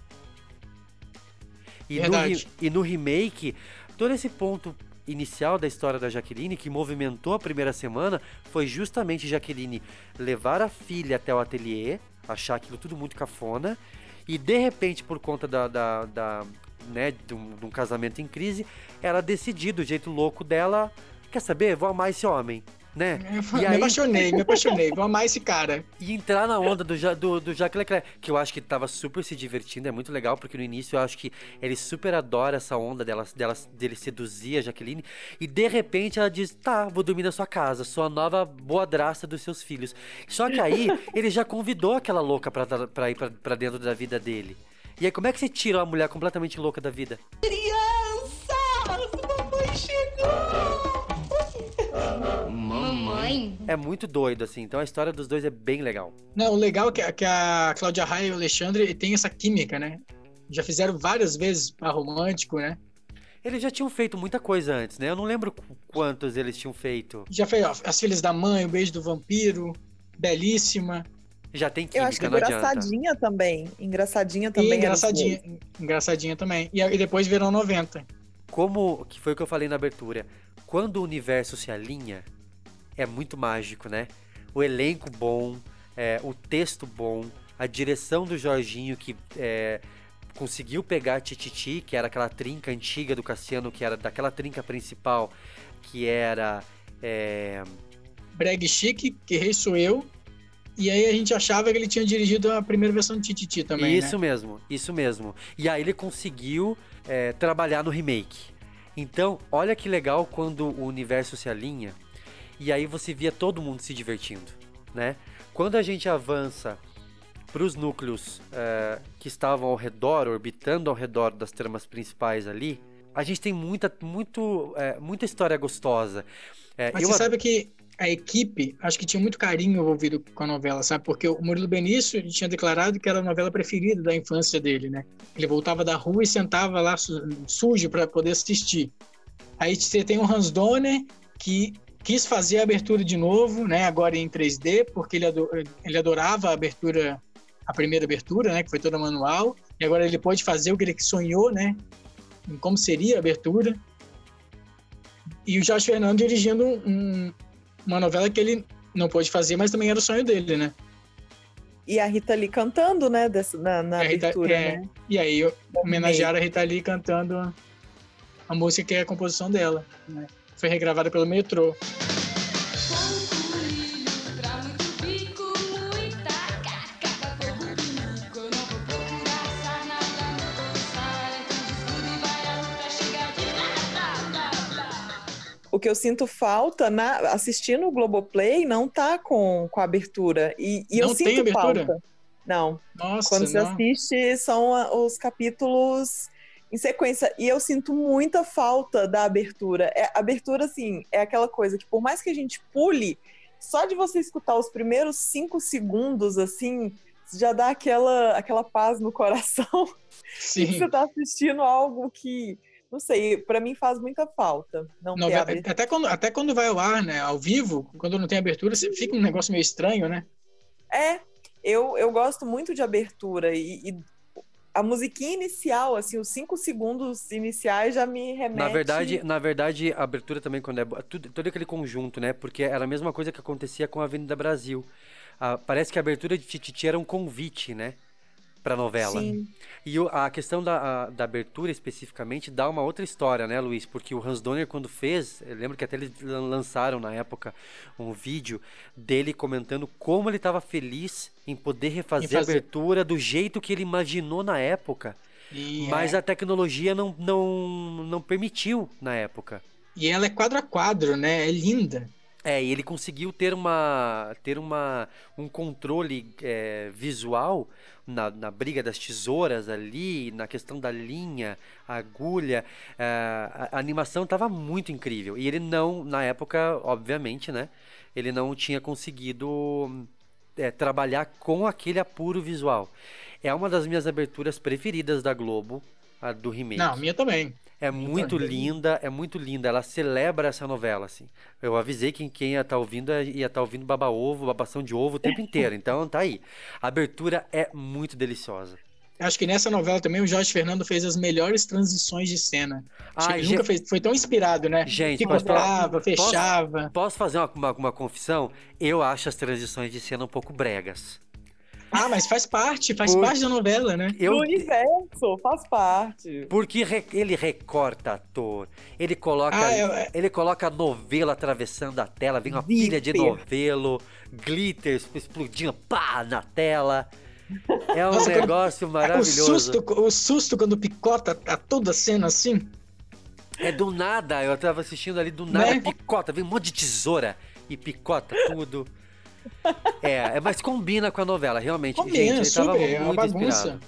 E no, Verdade. e no remake, todo esse ponto inicial da história da Jaqueline, que movimentou a primeira semana, foi justamente Jaqueline levar a filha até o ateliê, achar aquilo tudo muito cafona, e de repente, por conta da, da, da, né, de um, de um casamento em crise, ela decidir do jeito louco dela, quer saber, vou amar esse homem. né? (laughs) Me E aí- apaixonei, me apaixonei. Vou amar esse cara. E entrar na onda do, do, do Jacques Leclerc, que eu acho que tava super se divertindo, é muito legal, porque no início eu acho que ele super adora essa onda dela, dela, dele seduzir a Jaqueline, e de repente ela diz, tá, vou dormir na sua casa, sou a nova boadraça dos seus filhos. Só que aí (laughs) ele já convidou aquela louca pra, pra ir pra, pra dentro da vida dele. E aí como é que você tira uma mulher completamente louca da vida? Crianças! Mamãe chegou! Mamãe? É muito doido, assim, então a história dos dois é bem legal. Não, o legal é que, a- que a Cláudia Raia e o Alexandre têm essa química, né? Já fizeram várias vezes par romântico, né? Eles já tinham feito muita coisa antes, né? Eu não lembro qu- quantos eles tinham feito. Já fez ó, As Filhas da Mãe, O Beijo do Vampiro, Belíssima. Já tem Eu acho que química, não adianta. engraçadinha também. Engraçadinha E também. era engraçadinha, dois. engraçadinha também. E, e depois Verão 90. Como que foi o que eu falei na abertura, quando o universo se alinha, é muito mágico, né? O elenco bom, é, o texto bom, a direção do Jorginho que é, conseguiu pegar Tititi, que era aquela trinca antiga do Cassiano, que era daquela trinca principal, que era é, Breg Chique, Que Rei Sou Eu. E aí a gente achava que ele tinha dirigido a primeira versão de Tititi também, isso né? mesmo, isso mesmo. E aí ele conseguiu é, trabalhar no remake. Então, olha que legal quando o universo se alinha e aí você via todo mundo se divertindo, né? Quando a gente avança para os núcleos é, que estavam ao redor, orbitando ao redor das tramas principais ali, a gente tem muita, muito, é, muita história gostosa. É, Mas eu você sabe que a equipe, acho que tinha muito carinho envolvido com a novela, sabe? Porque o Murilo Benício tinha declarado que era a novela preferida da infância dele, né? Ele voltava da rua e sentava lá su- sujo para poder assistir. Aí você tem o Hans Donner, que quis fazer a abertura de novo, né? Agora em 3D, porque ele, ado- ele adorava a abertura, a primeira abertura, né? Que foi toda manual. E agora ele pode fazer o que ele sonhou, né? Em como seria a abertura. E o Jorge Fernando dirigindo um- uma novela que ele não pôde fazer, mas também era o sonho dele, né? E a Rita Lee cantando, né? Dessa, na na E Rita- abertura, é, né? E aí homenagearam a Rita Lee cantando a, a música que é a composição dela. né? Foi regravada pelo Metrô. O que eu sinto falta na assistindo o Globoplay não tá com, com a abertura. E, e eu sinto abertura? falta. Não. Nossa, Quando você não. assiste, são os capítulos em sequência. E eu sinto muita falta da abertura. É, a abertura, assim, é aquela coisa que por mais que a gente pule, só de você escutar os primeiros cinco segundos, assim, já dá aquela, aquela paz no coração. (laughs) Sim. você tá assistindo algo que, não sei, pra mim faz muita falta. Não ter Novela- abertura. até, quando, até quando vai ao ar, né? Ao vivo, quando não tem abertura, você fica um negócio meio estranho, né? É, eu, eu gosto muito de abertura e, e a musiquinha inicial, assim, os cinco segundos iniciais já me remete... Na verdade, na verdade, a abertura também, quando é tudo, todo aquele conjunto, né? Porque era a mesma coisa que acontecia com a Avenida Brasil. Ah, parece que a abertura de Tititi era um convite, né? Pra novela. Sim. E a questão da, a- da abertura especificamente dá uma outra história, né, Luiz? Porque o Hans Donner, quando fez, eu lembro que até eles lan- lançaram na época um vídeo dele comentando como ele estava feliz em poder refazer Em a fazer. abertura do jeito que ele imaginou na época. E, Mas é, a tecnologia não, não, não permitiu na época. e ela é quadro a quadro, né? É linda. É, e ele conseguiu ter uma ter uma um controle é, visual na, na briga das tesouras ali, na questão da linha, agulha, é, a, a animação estava muito incrível. E ele não, na época, obviamente, né? Ele não tinha conseguido é, trabalhar com aquele apuro visual. É uma das minhas aberturas preferidas da Globo, a do remake. Não, minha também. É muito também. linda, é muito linda. Ela celebra essa novela, assim. Eu avisei que quem ia estar ouvindo ia estar ouvindo baba ovo, babação de ovo o tempo inteiro. Então tá aí. A abertura é muito deliciosa. Acho que nessa novela também o Jorge Fernando fez as melhores transições de cena. Acho que Ai, ele gente- nunca fez, foi tão inspirado, né? Gente, que mudava, fechava. Posso, posso fazer uma, uma, uma confissão? Eu acho as transições de cena um pouco bregas. Ah, mas faz parte, faz Por- parte da novela, né? Eu- Do universo, faz parte. Porque re- ele recorta ator, ele coloca, Ah, eu- é- ele coloca novelo atravessando a tela, vem uma pilha de Glitter. novelo, glitter explodindo, pá, na tela. É um Nossa, quando- negócio O maravilhoso. susto, o susto quando picota a toda a cena assim. É do nada, eu tava assistindo ali do nada, Né? picota, vem um monte de tesoura e picota tudo. É, é, mas combina com a novela, realmente. Combina, Gente, ele tava super, é uma muito bagunça. inspirado.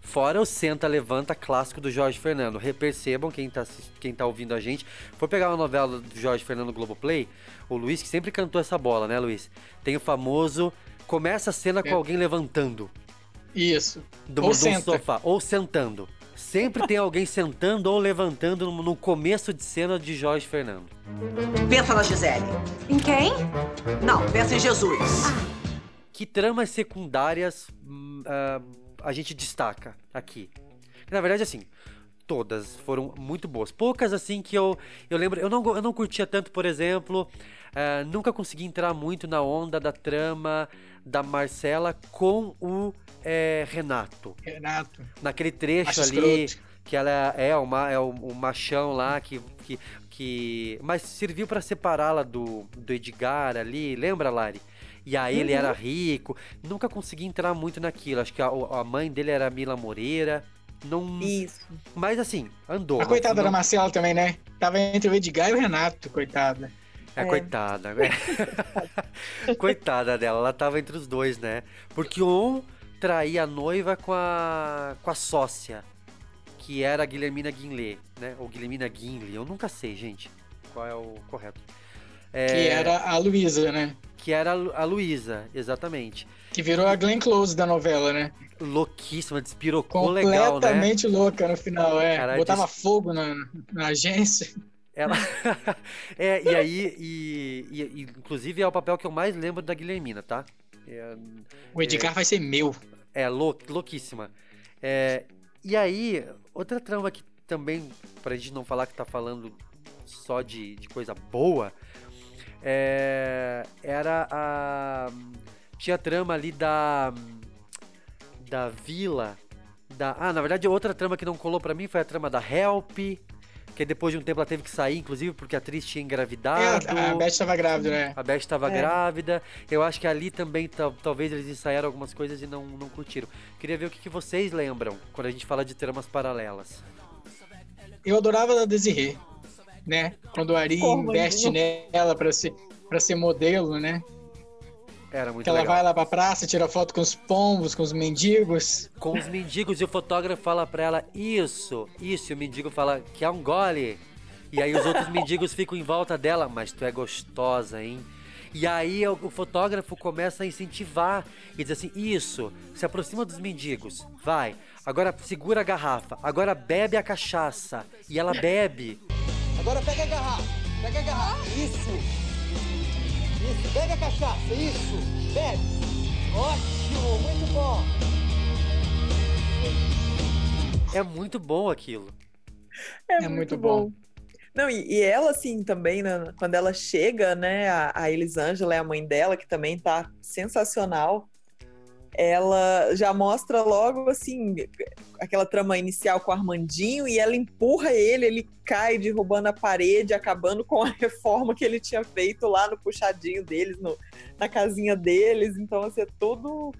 Fora o Senta Levanta clássico do Jorge Fernando. Repercebam, quem tá, quem tá ouvindo a gente, for pegar uma novela do Jorge Fernando Globoplay, o Luiz que sempre cantou essa bola, né, Luiz? Tem o famoso começa a cena com É. alguém levantando Isso. do, Ou do senta. sofá ou sentando. Sempre tem alguém sentando ou levantando no, começo de cena de Jorge Fernando. Pensa na Gisele. Em quem? Não, pensa em Jesus. Que tramas secundárias ah, a gente destaca aqui? Na verdade, assim, todas foram muito boas. Poucas, assim, que eu, eu lembro. Eu não, eu não curtia tanto, por exemplo. ah, nunca consegui entrar muito na onda da trama da Marcela com o eh, Renato. Renato. Naquele trecho Macho ali, escroto. que ela é, uma, é o, o machão lá que. que, que mas serviu pra separá-la do, do Edgar ali, lembra, Lari? E aí ele Uhum. era rico. Nunca consegui entrar muito naquilo. Acho que a, a mãe dele era a Mila Moreira. Não. Isso. Mas assim, andou. A coitada não- da Marcela também, né? Tava entre o Edgar e o Renato, coitada. É, coitada. é. (laughs) coitada dela, ela tava entre os dois, né? Porque um traía a noiva com a, com a sócia, que era a Guilhermina Guinlé, né? Ou Guilhermina Guinle, eu nunca sei, gente, qual é o correto. É, Que era a Luísa, né? Que era a Lu- a Luísa, exatamente. Que virou a Glenn Close da novela, né? Louquíssima, despirocou legal, né? Completamente louca no final, é. Cara, Botava des- fogo na, na agência. Ela... (laughs) é, e aí, e, e- inclusive é o papel que eu mais lembro da Guilhermina, tá? É, O Edgar vai ser meu. É, lou, louquíssima. É, e aí, outra trama que também, pra gente não falar que tá falando só de, de coisa boa, é, era a. Tinha a trama ali da. Da vila. Da, ah, na verdade, outra trama que não colou pra mim foi a trama da Help. Que depois de um tempo ela teve que sair, inclusive, porque a atriz tinha engravidado. É, a Beth tava grávida, né? A Beth estava É. grávida. Eu acho que ali também tal- talvez eles ensaiaram algumas coisas e não, não curtiram. Queria ver o que, que vocês lembram quando a gente fala de tramas paralelas. Eu adorava a Desirê, né? Quando o Ari investe nela pra ser, pra ser modelo, né? Era muito Que ela legal. vai lá pra praça, tira foto com os pombos, com os mendigos. Com os mendigos e o fotógrafo fala pra ela isso, isso, e o mendigo fala que é um gole. E aí os outros mendigos ficam em volta dela, mas tu é gostosa, hein? E aí o, o fotógrafo começa a incentivar e diz assim: Isso, se aproxima dos mendigos, vai. Agora segura a garrafa, agora bebe a cachaça. E ela bebe. Agora pega a garrafa. Pega a garrafa. Isso. Isso. Pega a cachaça. Isso. Bebe. Ótimo. Muito bom. É muito bom aquilo. É, muito, bom. Não, e, e ela, assim, também, né, quando ela chega, né, a, a Elisângela é a mãe dela, que também tá sensacional, ela já mostra logo, assim, aquela trama inicial com o Armandinho, e ela empurra ele, ele cai derrubando a parede, acabando com a (laughs) reforma que ele tinha feito lá no puxadinho deles, no, na casinha deles, então, assim, é tudo...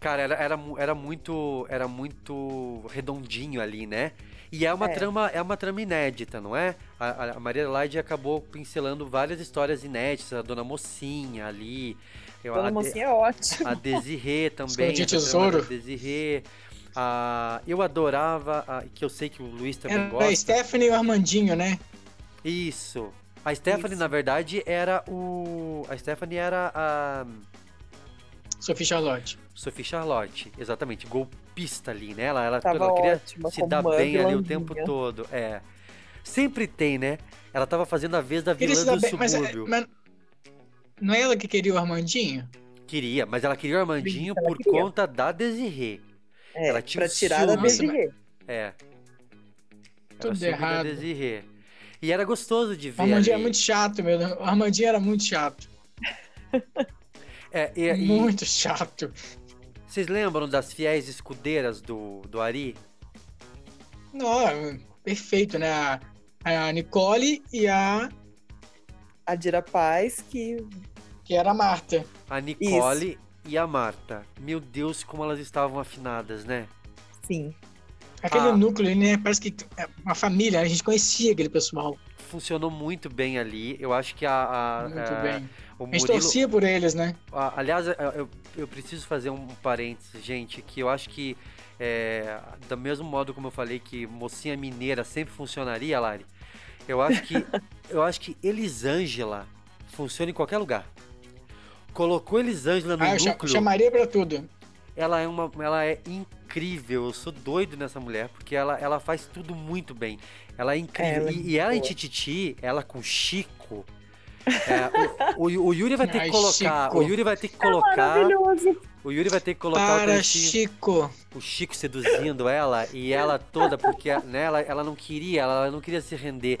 Cara, era, era, era muito era muito redondinho ali, né? E é uma É. trama é uma trama inédita, não é? A, a- Maria Adelaide acabou pincelando várias histórias inéditas, a Dona Mocinha ali. Eu- Dona a (laughs) De- é ótima. A Desirê também. Essa trama tesouro. da Desirê. A, eu adorava, a- que eu sei que o Luiz também Era gosta. a Stephanie e o Armandinho, né? Isso. A Stephanie, na verdade, era o. A Stephanie era a. Sophie Charlotte. Sophie Charlotte, exatamente, golpista ali, né? Ela, ela, Tava ela queria ótima se dar bem ali o tempo todo. É. Sempre tem, né? Ela tava fazendo a vez da vilã do bem, mas, subúrbio. mas não é ela que queria o Armandinho? Queria, mas ela queria o Armandinho Ela por queria. conta da Desirê. É, ela tinha pra tirar da. Desirê. É. Tudo da errado. Desirê. E era gostoso de O ver. Armandinho é ali. muito chato, meu. O Armandinho era muito chato. É, e- e- Muito chato. Vocês lembram das fiéis escudeiras do, do Ari? Não, perfeito, né? A, a Nicole e a. A Dira Paz, que. Que era a Marta. A Nicole Isso. e a Marta. Meu Deus, como elas estavam afinadas, né? Sim. Aquele ah. núcleo, né? Parece que é uma família, a gente conhecia aquele pessoal. Funcionou muito bem ali. Eu acho que a. a muito a, bem. O a gente torcia por eles, né? Aliás, eu, eu preciso fazer um parênteses, gente, que eu acho que é, do mesmo modo como eu falei que mocinha mineira sempre funcionaria, Lari, eu acho que eu acho que Elisângela funciona em qualquer lugar. Colocou Elisângela no ah, núcleo. chamaria para tudo. Ela é uma, ela é incrível. Eu sou doido nessa mulher porque ela, ela faz tudo muito bem. Ela é incrível. Ela é e, e, ela em Tititi, ela com Chico. É, o, o, o, Yuri vai ter Ai, que colocar. Chico. O Yuri vai ter que colocar. É o Yuri vai ter que colocar Para, o Chico. O Chico seduzindo ela e ela toda, porque né, ela, ela não queria, ela não queria se render.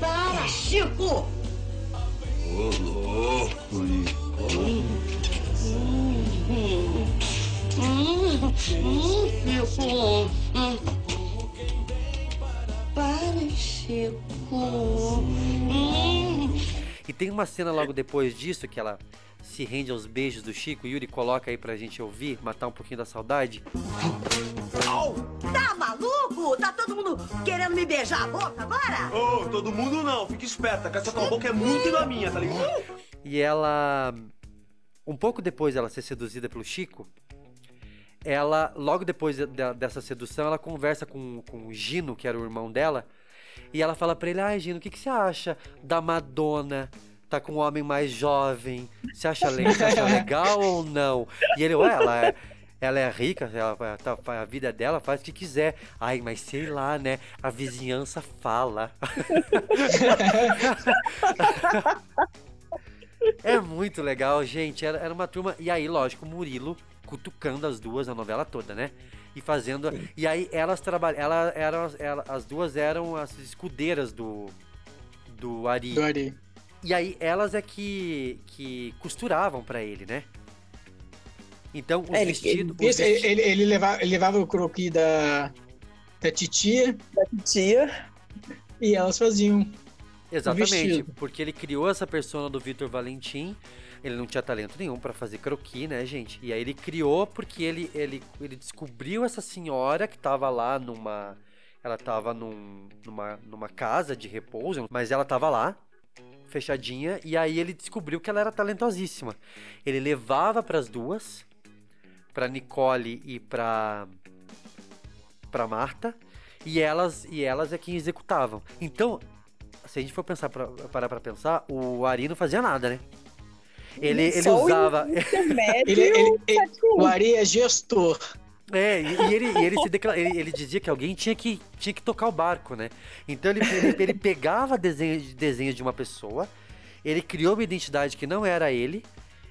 Para, Chico! Ô, louco, Hum, Chico! Para, Chico! E tem uma cena logo depois disso que ela se rende aos beijos do Chico. Yuri, coloca aí pra gente ouvir, matar um pouquinho da saudade. Tá maluco? Tá todo mundo querendo me beijar a boca agora? Ô, oh, todo mundo não. Fica esperta, que essa tua boca é muito da minha, tá ligado? E ela... Um pouco depois dela ser seduzida pelo Chico, ela, logo depois de, de, dessa sedução, ela conversa com, com o Gino, que era o irmão dela, e ela fala pra ele: Ai, Gino, o que, que você acha da Madonna? Tá com um homem mais jovem. Você acha, você acha legal ou não? E ele, ué, ela é, ela é rica, ela, tá, a vida dela faz o que quiser. Ai, mas sei lá, né? A vizinhança fala. (laughs) é muito legal, gente. Era, era uma turma. E aí, lógico, Murilo cutucando as duas a novela toda, né? E fazendo. Sim. E aí elas trabalham. Ela, eram, ela, as duas eram as escudeiras do. Do Ari. Do Ari. E aí elas é que, que costuravam para ele, né? Então, o é, vestido. Ele, vestido... ele, ele, levava, ele levava o croquis da, da titia. Da titia. E elas faziam. Exatamente, porque ele criou essa persona do Vitor Valentim ele não tinha talento nenhum para fazer croquis, né, gente? E aí ele criou porque ele, ele, ele descobriu essa senhora que tava lá numa. Ela tava num, numa, numa casa de repouso, mas ela tava lá, fechadinha, e aí ele descobriu que ela era talentosíssima. Ele levava para as duas, para Nicole e para para Marta, e elas e elas é quem executavam. Então, se a gente for pensar pra, parar para pensar, o Ari não fazia nada, né? Ele, ele usava. ele, ele, ele, o (laughs) Ari é gestor. É, e, e ele, e ele, se declara, ele, ele, dizia que alguém tinha que, tinha que tocar o barco, né? Então ele, ele, ele pegava desenho, desenhos de uma pessoa, ele criou uma identidade que não era ele,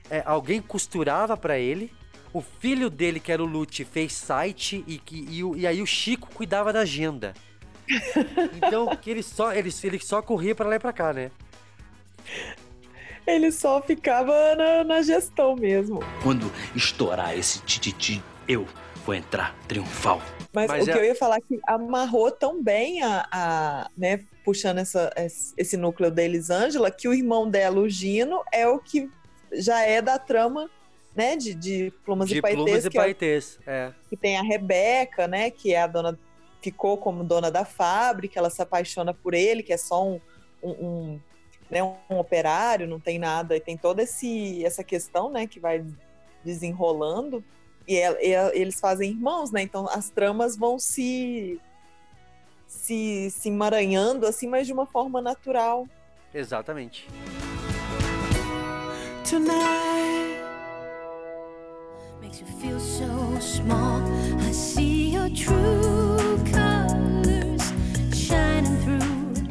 é, alguém costurava para ele, o filho dele, que era o Lute, fez site e, e, e, e aí o Chico cuidava da agenda. Então, que ele só, ele, ele só corria para lá e pra cá, né? Ele só ficava na, na gestão mesmo. Quando estourar esse tititi, eu vou entrar triunfal. Mas, Mas o é... que eu ia falar é que amarrou tão bem a, a né, puxando essa, esse núcleo da Elisângela, que o irmão dela, o Gino, é o que já é da trama, né, de, de Plumas de e Paetês. Plumas e Paetês, é, é. Que tem a Rebeca, né, que é a dona, ficou como dona da fábrica, ela se apaixona por ele, que é só um, um, um né, um operário, não tem nada, e tem toda esse, essa questão, né, que vai desenrolando, e, é, eles fazem irmãos, né, então as tramas vão se, se, se emaranhando, assim, mas de uma forma natural. Exatamente. Tonight makes you feel so small. I see your true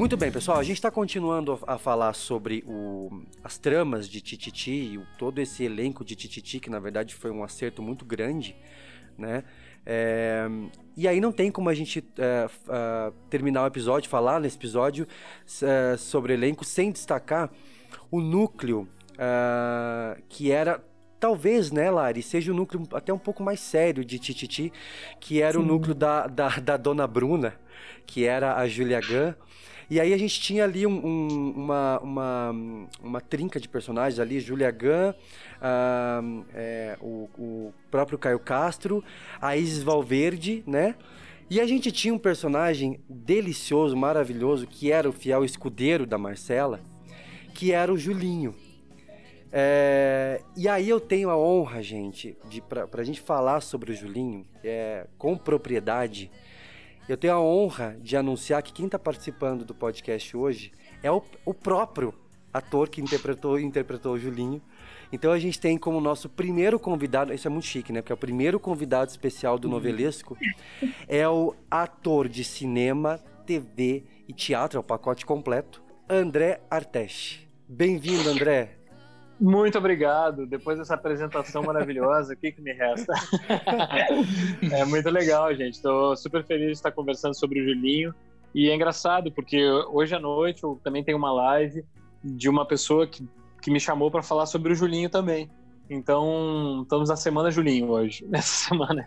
Muito bem, pessoal, a gente está continuando a falar sobre o, as tramas de Tititi e o, todo esse elenco de Tititi, que na verdade foi um acerto muito grande, né? É, e aí não tem como a gente é, é, terminar o episódio, falar nesse episódio é, sobre elenco, sem destacar o núcleo que era talvez, né, Lari, seja o núcleo até um pouco mais sério de Tititi, que era o Sim. núcleo da, da, da Dona Bruna, que era a Julia Gunn. E aí a gente tinha ali um- um- uma, uma, uma trinca de personagens ali, Julia Gunn, ah, é, o, o próprio Caio Castro, a Isis Valverde, né? E a gente tinha um personagem delicioso, maravilhoso, que era o fiel escudeiro da Marcela, que era o Julinho. É, e aí eu tenho a honra, gente, de pra, pra gente falar sobre o Julinho é, com propriedade. Eu tenho a honra de anunciar que quem tá participando do podcast hoje é o, o próprio ator que interpretou, interpretou o Julinho. Então a gente tem como nosso primeiro convidado, isso é muito chique, né? Porque é o primeiro convidado especial do novelesco é o ator de cinema, TV e teatro, é o pacote completo, André Arteche. Bem-vindo, André. Muito obrigado. Depois dessa apresentação maravilhosa, o que, que me resta? (laughs) é muito legal, gente. Estou super feliz de estar conversando sobre o Julinho. E é engraçado, porque hoje à noite eu também tenho uma live de uma pessoa que, que me chamou para falar sobre o Julinho também. Então, estamos na Semana Julinho hoje, (laughs) nessa semana.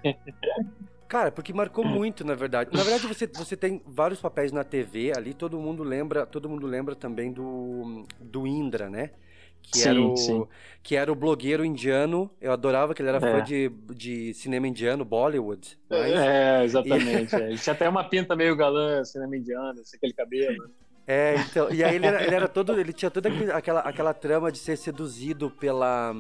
Cara, porque marcou muito, na verdade. Na verdade, você, você tem vários papéis na TV ali, todo mundo lembra, todo mundo lembra também do, do Indra, né? Que, Sim, era o, sim. que era o blogueiro indiano. Eu adorava que ele era fã É. de, de cinema indiano, Bollywood. mas- É, exatamente. (laughs) é. Ele tinha até uma pinta meio galã, cinema indiano, assim, aquele cabelo. É, então, e aí ele era, ele era todo, ele tinha toda aquela, aquela trama de ser seduzido pela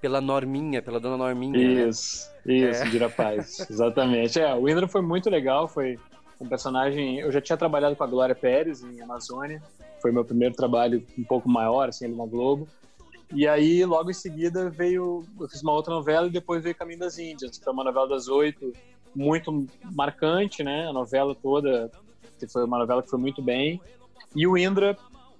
pela Norminha, pela dona Norminha. né? Isso, isso, É. de rapaz. Exatamente. É, o Indra foi muito legal, foi um personagem. Eu já tinha trabalhado com a Glória Pérez em Amazônia, foi meu primeiro trabalho um pouco maior, assim, ali na Globo. E aí, logo em seguida, veio. Eu fiz uma outra novela e depois veio Caminho das Índias, que é uma novela das oito, muito marcante, né? A novela toda, que foi uma novela que foi muito bem. E o Indra,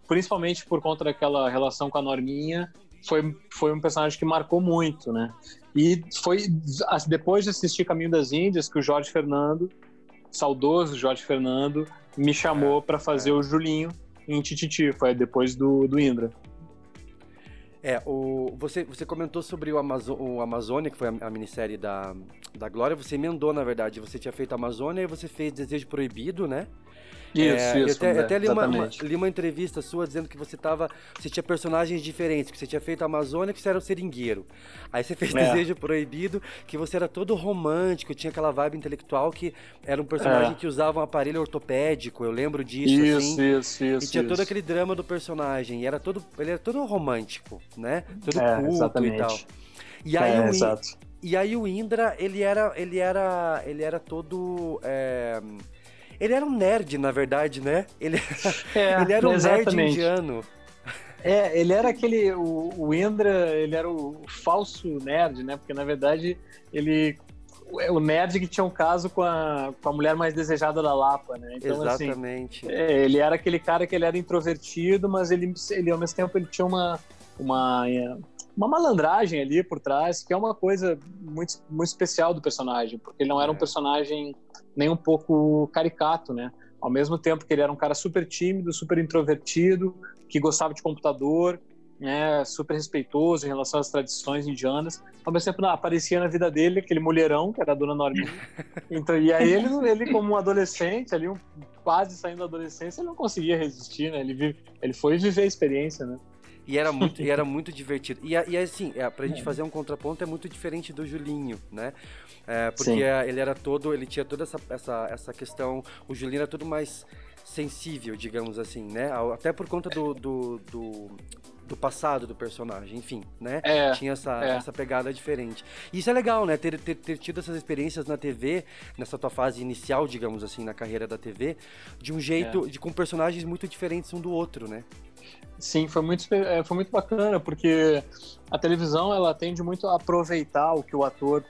principalmente por conta daquela relação com a Norminha, foi, foi um personagem que marcou muito, né? E foi depois de assistir Caminho das Índias que o Jorge Fernando, saudoso Jorge Fernando, me chamou para fazer o Julinho em Tititi, foi depois do, do Indra. É, o, você, você comentou sobre o, Amazo, o Amazônia, que foi a, a minissérie da, da Glória. Você emendou, na verdade. Você tinha feito Amazônia e você fez Desejo Proibido, né? Isso, É, eu isso, até, eu André, até li, uma, uma- li uma entrevista sua dizendo que você tava. Você tinha personagens diferentes, que você tinha feito Amazônia que você era o seringueiro. Aí você fez É. Desejo Proibido, que você era todo romântico, tinha aquela vibe intelectual que era um personagem É. que usava um aparelho ortopédico, eu lembro disso, Isso, assim. isso, isso, E tinha todo isso. aquele drama do personagem. E era todo. Ele era todo romântico, né? Todo É, culto exatamente. e tal. E aí, É, o, exato. e aí o Indra, ele era. Ele era. Ele era todo. É, Ele era um nerd, na verdade, né? Ele, (laughs) É, ele era um nerd exatamente. indiano. É, ele era aquele. O, o Indra, ele era o falso nerd, né? Porque na verdade ele. O nerd que tinha um caso com a, com a mulher mais desejada da Lapa, né? Então, assim, Exatamente. é, ele era aquele cara que ele era introvertido, mas ele, ele ao mesmo tempo ele tinha uma, uma, é, uma malandragem ali por trás, que é uma coisa muito, muito especial do personagem, porque ele não era um personagem nem um pouco caricato, né? Ao mesmo tempo que ele era um cara super tímido, super introvertido, que gostava de computador, né, super respeitoso em relação às tradições indianas. Ao mesmo tempo, não, aparecia na vida dele aquele mulherão, que era a dona Norminha. (laughs) Então, e aí ele, ele como um adolescente, ali, um, quase saindo da adolescência, ele não conseguia resistir, né? Ele, vive, ele foi viver a experiência, né? E era muito, e era (laughs) muito divertido. E, e assim, é, pra gente fazer um contraponto, é muito diferente do Julinho, né? É, porque Sim. ele era todo, ele tinha toda essa, essa, essa questão. O Julinho era tudo mais sensível, digamos assim, né? Até por conta do, do, do, do passado do personagem, enfim, né? É, Tinha essa, é. essa pegada diferente. E isso é legal, né? Ter, ter, ter tido essas experiências na TV, nessa tua fase inicial, digamos assim, na carreira da TV, de um jeito, É. de, com personagens muito diferentes um do outro, né? Sim, foi muito, é, foi muito bacana, porque a televisão ela tende muito a aproveitar o que o ator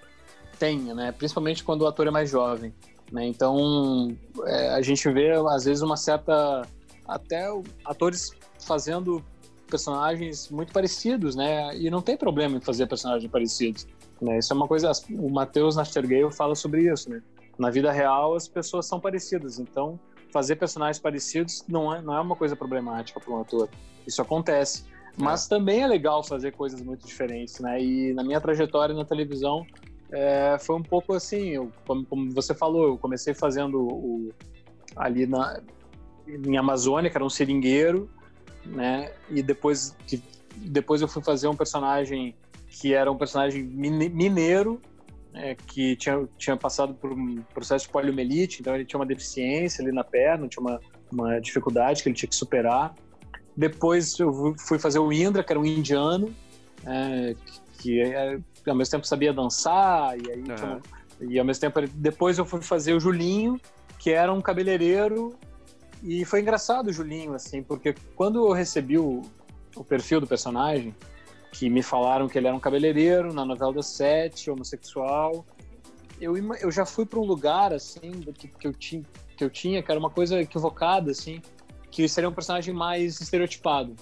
tem, né? Principalmente quando o ator é mais jovem. Né? Então, é, a gente vê, às vezes, uma certa. Até atores fazendo personagens muito parecidos, né? E não tem problema em fazer personagens parecidos. Né? Isso é uma coisa. O Matheus Nastergale fala sobre isso, né? Na vida real, as pessoas são parecidas. Então, fazer personagens parecidos não é, não é uma coisa problemática para um ator. Isso acontece. Mas também é legal fazer coisas muito diferentes, né? E na minha trajetória na televisão é, foi um pouco assim, eu, como, como, você falou, eu comecei fazendo o, ali na, em Amazônia, que era um seringueiro, né? E depois, que, depois eu fui fazer um personagem que era um personagem mineiro, é, que tinha, tinha passado por um processo de poliomielite, então ele tinha uma deficiência ali na perna, tinha uma, uma dificuldade que ele tinha que superar. Depois eu fui fazer o Indra, que era um indiano, é, que, é, ao mesmo tempo sabia dançar, e aí uhum. e ao mesmo tempo depois eu fui fazer o Julinho, que era um cabeleireiro, e foi engraçado o Julinho, assim, porque quando eu recebi o, o perfil do personagem, que me falaram que ele era um cabeleireiro na novela das sete, homossexual. Eu, eu já fui para um lugar assim que, que, eu tinha, que eu tinha, que era uma coisa equivocada, assim, que seria um personagem mais estereotipado,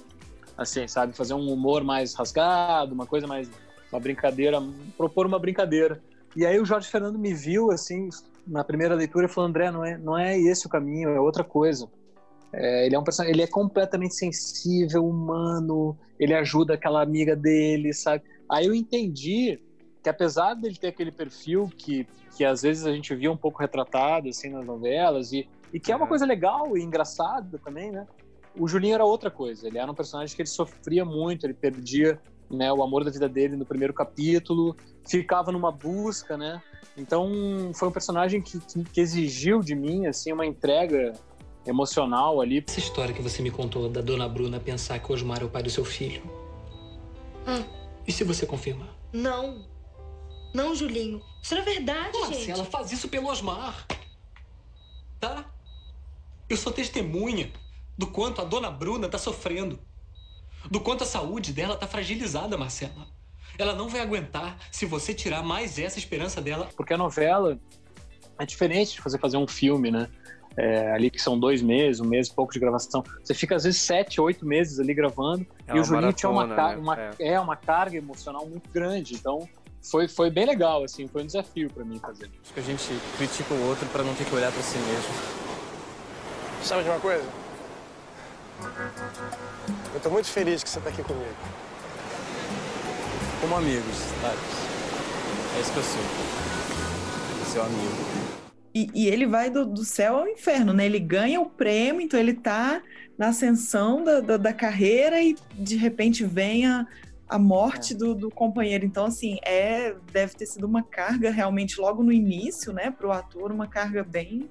assim, sabe, fazer um humor mais rasgado, uma coisa mais uma brincadeira, propor uma brincadeira. E aí o Jorge Fernando me viu assim na primeira leitura e falou: André, não é, não é esse o caminho, é outra coisa. É, ele é um personagem, ele é completamente sensível, humano, ele ajuda aquela amiga dele, sabe? Aí eu entendi que apesar dele ter aquele perfil que, que às vezes a gente via um pouco retratado assim nas novelas e, e que é uma coisa legal e engraçada também, né? O Julinho era outra coisa. Ele era um personagem que ele sofria muito, ele perdia né, o amor da vida dele no primeiro capítulo, ficava numa busca, né? Então foi um personagem que, que exigiu de mim assim uma entrega emocional ali. Essa história que você me contou da dona Bruna pensar que Osmar é o pai do seu filho. Hum. E se você confirmar? Não. Não, Julinho. Isso não é verdade, Pô, gente. ela faz isso pelo Osmar. Tá? Eu sou testemunha do quanto a dona Bruna tá sofrendo. Do quanto a saúde dela tá fragilizada, Marcela. Ela não vai aguentar se você tirar mais essa esperança dela. Porque a novela é diferente de fazer fazer um filme, né? é, ali que são dois meses, um mês e pouco de gravação. Você fica às vezes sete, oito meses ali gravando. É e o Julinho tinha uma, né? uma, é. é. uma carga emocional muito grande. Então foi, foi bem legal, assim, foi um desafio para mim fazer. Acho que a gente critica o outro para não ter que olhar para si mesmo. Sabe de uma coisa? Eu tô muito feliz que você tá aqui comigo. Como amigos, Thales. É isso que eu sou. Seu amigo. E, e, ele vai do, do, céu ao inferno, né? Ele ganha o prêmio, então ele tá na ascensão da, da, da carreira e de repente vem a, a morte é. do, do, companheiro. Então, assim, é, deve ter sido uma carga realmente logo no início, né, para o ator, uma carga bem,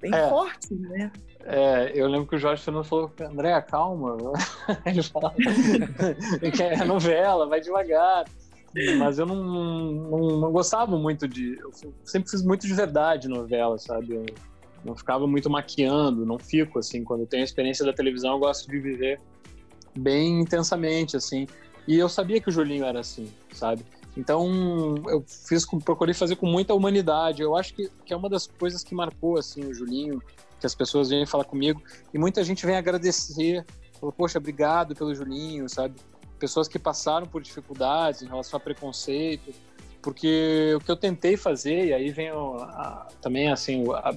bem é. forte, né? É, eu lembro que o Jorge Fernando falou, André, calma. (laughs) Ele fala que é novela, vai devagar. Mas eu não, não, não, gostava muito de. Eu sempre fiz muito de verdade novela, sabe? Eu não ficava muito maquiando, não fico, assim. Quando eu tenho a experiência da televisão, eu gosto de viver bem intensamente, assim. E eu sabia que o Julinho era assim, sabe? Então eu fiz, procurei fazer com muita humanidade. Eu acho que, que é uma das coisas que marcou assim o Julinho, que as pessoas vêm falar comigo e muita gente vem agradecer. Falou, poxa, obrigado pelo Julinho, sabe? pessoas que passaram por dificuldades em relação a preconceito, porque o que eu tentei fazer, e aí vem o, a, também assim o, a,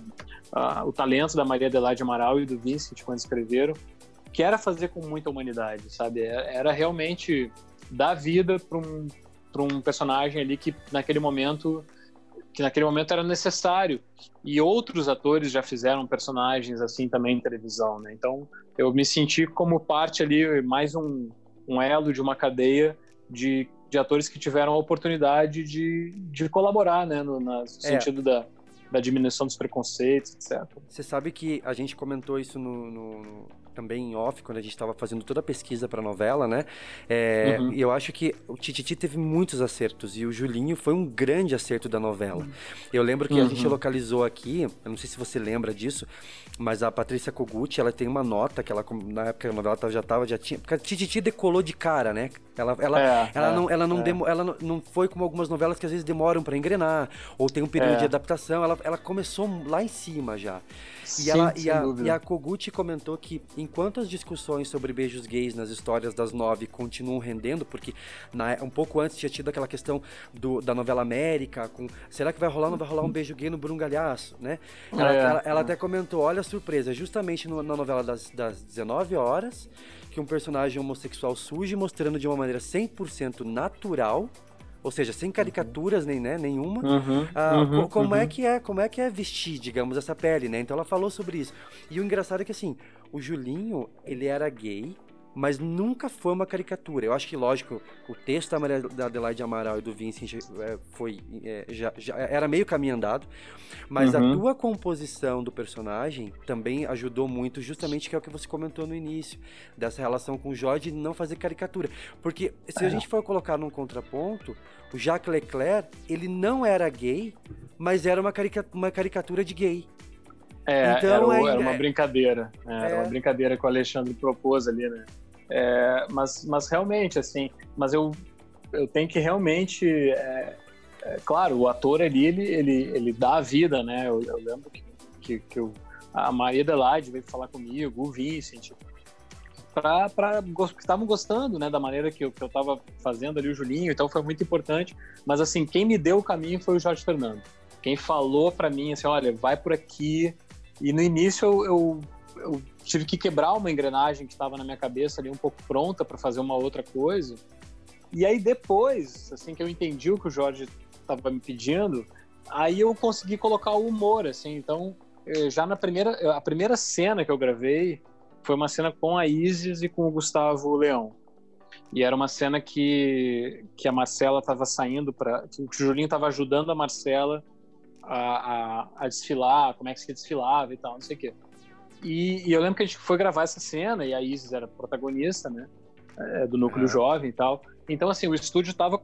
a, o talento da Maria Adelaide Amaral e do Vincent quando escreveram, que era fazer com muita humanidade, sabe? É, era realmente dar vida para um, um personagem ali que naquele momento que naquele momento era necessário e outros atores já fizeram personagens assim também em televisão, né? Então eu me senti como parte ali mais um um elo de uma cadeia de, de atores que tiveram a oportunidade de, de colaborar, né, no, no é. sentido da, da diminuição dos preconceitos, etc. Você sabe que a gente comentou isso no, no também em off, quando a gente estava fazendo toda a pesquisa para a novela, né? É, uhum. E eu acho que o Tititi teve muitos acertos e o Julinho foi um grande acerto da novela. Uhum. Eu lembro que uhum. a gente uhum. localizou aqui, eu não sei se você lembra disso, mas a Patrícia Kogut, ela tem uma nota que ela, na época a novela já estava, já tinha. Porque a Tititi decolou de cara, né? Ela, ela, é, ela, é, não, ela, não, é. demo, ela não, não foi como algumas novelas que às vezes demoram para engrenar, ou tem um período é. de adaptação. Ela, ela começou lá em cima já. E, Sim, ela, e, a, e a Kogut comentou que enquanto as discussões sobre beijos gays nas histórias das nove continuam rendendo, porque na, um pouco antes tinha tido aquela questão do, da novela América, com será que vai rolar ou não vai rolar um beijo gay no Bruno Galhaço, né? Ela, É, ela- ela é. até comentou, olha a surpresa, justamente no- na novela das, das 19 horas, que um personagem homossexual surge mostrando de uma maneira 100% natural, ou seja, sem caricaturas nem, né, nenhuma, Uhum, ah, uhum, co- como é uhum. que é, como é que é vestir, digamos, essa pele, né? Então ela falou sobre isso. E o engraçado é que assim, o Julinho, ele era gay, mas nunca foi uma caricatura. Eu acho que, lógico, o texto da, Maria, da Adelaide Amaral e do Vincent é, foi, é, já, já era meio caminho andado, mas a Uhum. tua composição do personagem também ajudou muito, justamente que é o que você comentou no início, dessa relação com o Jorge de não fazer caricatura. Porque se a É. gente for colocar num contraponto, o Jacques Leclerc, ele não era gay, mas era uma, carica- uma caricatura de gay. É, Então, era, era uma é- brincadeira. né? Era É. uma brincadeira que o Alexandre propôs ali, né? É, mas, mas realmente, assim, mas eu, eu tenho que realmente. é, é, claro, o ator ali, ele, ele, ele dá a vida, né? Eu, eu lembro que, que, que eu- a Maria Adelaide veio falar comigo, o Vincent, para que estavam gostando, né, da maneira que eu, que eu tava fazendo ali o Julinho, então foi muito importante. Mas assim, quem me deu o caminho foi o Jorge Fernando. Quem falou para mim assim, olha, vai por aqui. E no início eu, eu, eu tive que quebrar uma engrenagem que estava na minha cabeça ali um pouco pronta para fazer uma outra coisa. E aí depois, assim que eu entendi o que o Jorge estava me pedindo, aí eu consegui colocar o humor, assim. Então, eh, já na primeira, a primeira cena que eu gravei foi uma cena com a Isis e com o Gustavo Leão. E era uma cena que, que a Marcela estava saindo para. que o Julinho estava ajudando a Marcela a, a, a desfilar, como é que se desfilava e tal, não sei o quê. E, e eu lembro que a gente foi gravar essa cena e a Isis era protagonista, né? é, do núcleo jovem e tal. Então, assim, o estúdio estava